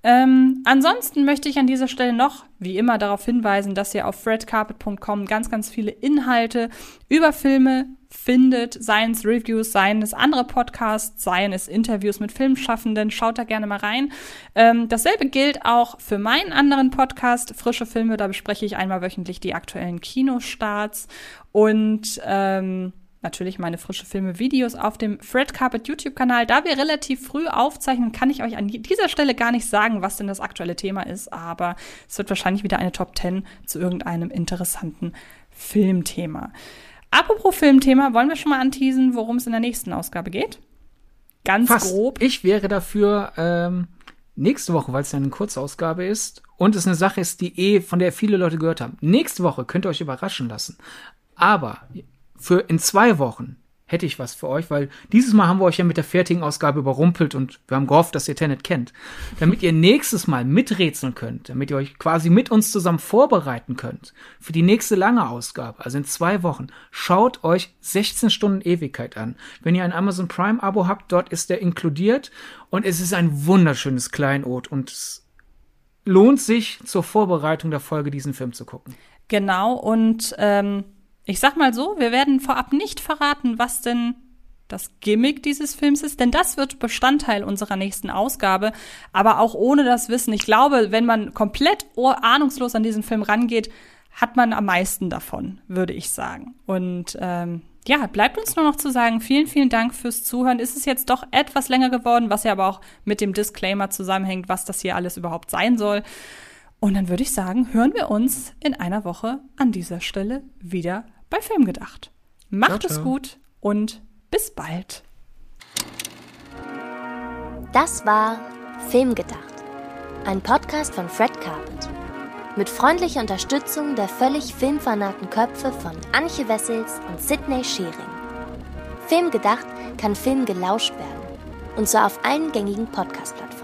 Speaker 2: Ähm, ansonsten möchte ich an dieser Stelle noch, wie immer, darauf hinweisen, dass ihr auf fredcarpet.com ganz, ganz viele Inhalte über Filme findet, seien es Reviews, seien es andere Podcasts, seien es Interviews mit Filmschaffenden. Schaut da gerne mal rein. Ähm, dasselbe gilt auch für meinen anderen Podcast, Frische Filme. Da bespreche ich einmal wöchentlich die aktuellen Kinostarts und ähm, natürlich meine frische Filme Videos auf dem Fred Carpet YouTube Kanal. Da wir relativ früh aufzeichnen, kann ich euch an dieser Stelle gar nicht sagen, was denn das aktuelle Thema ist, aber es wird wahrscheinlich wieder eine Top 10 zu irgendeinem interessanten Filmthema. Apropos Filmthema, wollen wir schon mal anteasen, worum es in der nächsten Ausgabe geht?
Speaker 3: Ganz Fast. grob. Ich wäre dafür ähm, nächste Woche, weil es ja eine Kurzausgabe ist und es eine Sache ist, die eh, von der viele Leute gehört haben. Nächste Woche könnt ihr euch überraschen lassen. Aber für in zwei Wochen hätte ich was für euch, weil dieses Mal haben wir euch ja mit der fertigen Ausgabe überrumpelt und wir haben gehofft, dass ihr Tenet kennt. Damit ihr nächstes Mal miträtseln könnt, damit ihr euch quasi mit uns zusammen vorbereiten könnt für die nächste lange Ausgabe, also in zwei Wochen, schaut euch 16 Stunden Ewigkeit an. Wenn ihr ein Amazon Prime Abo habt, dort ist der inkludiert und es ist ein wunderschönes Kleinod und es lohnt sich zur Vorbereitung der Folge diesen Film zu gucken.
Speaker 2: Genau und ähm ich sag mal so, wir werden vorab nicht verraten, was denn das Gimmick dieses Films ist, denn das wird Bestandteil unserer nächsten Ausgabe, aber auch ohne das Wissen. Ich glaube, wenn man komplett ahnungslos an diesen Film rangeht, hat man am meisten davon, würde ich sagen. Und ähm, ja, bleibt uns nur noch zu sagen, vielen, vielen Dank fürs Zuhören. Ist es jetzt doch etwas länger geworden, was ja aber auch mit dem Disclaimer zusammenhängt, was das hier alles überhaupt sein soll. Und dann würde ich sagen, hören wir uns in einer Woche an dieser Stelle wieder bei Film gedacht. Macht ciao, es gut und bis bald.
Speaker 1: Das war Film gedacht. Ein Podcast von Fred Carpet. Mit freundlicher Unterstützung der völlig filmfanaten Köpfe von Anche Wessels und Sidney Schering. Film gedacht kann Film gelauscht werden. Und zwar auf allen gängigen Podcast-Plattformen.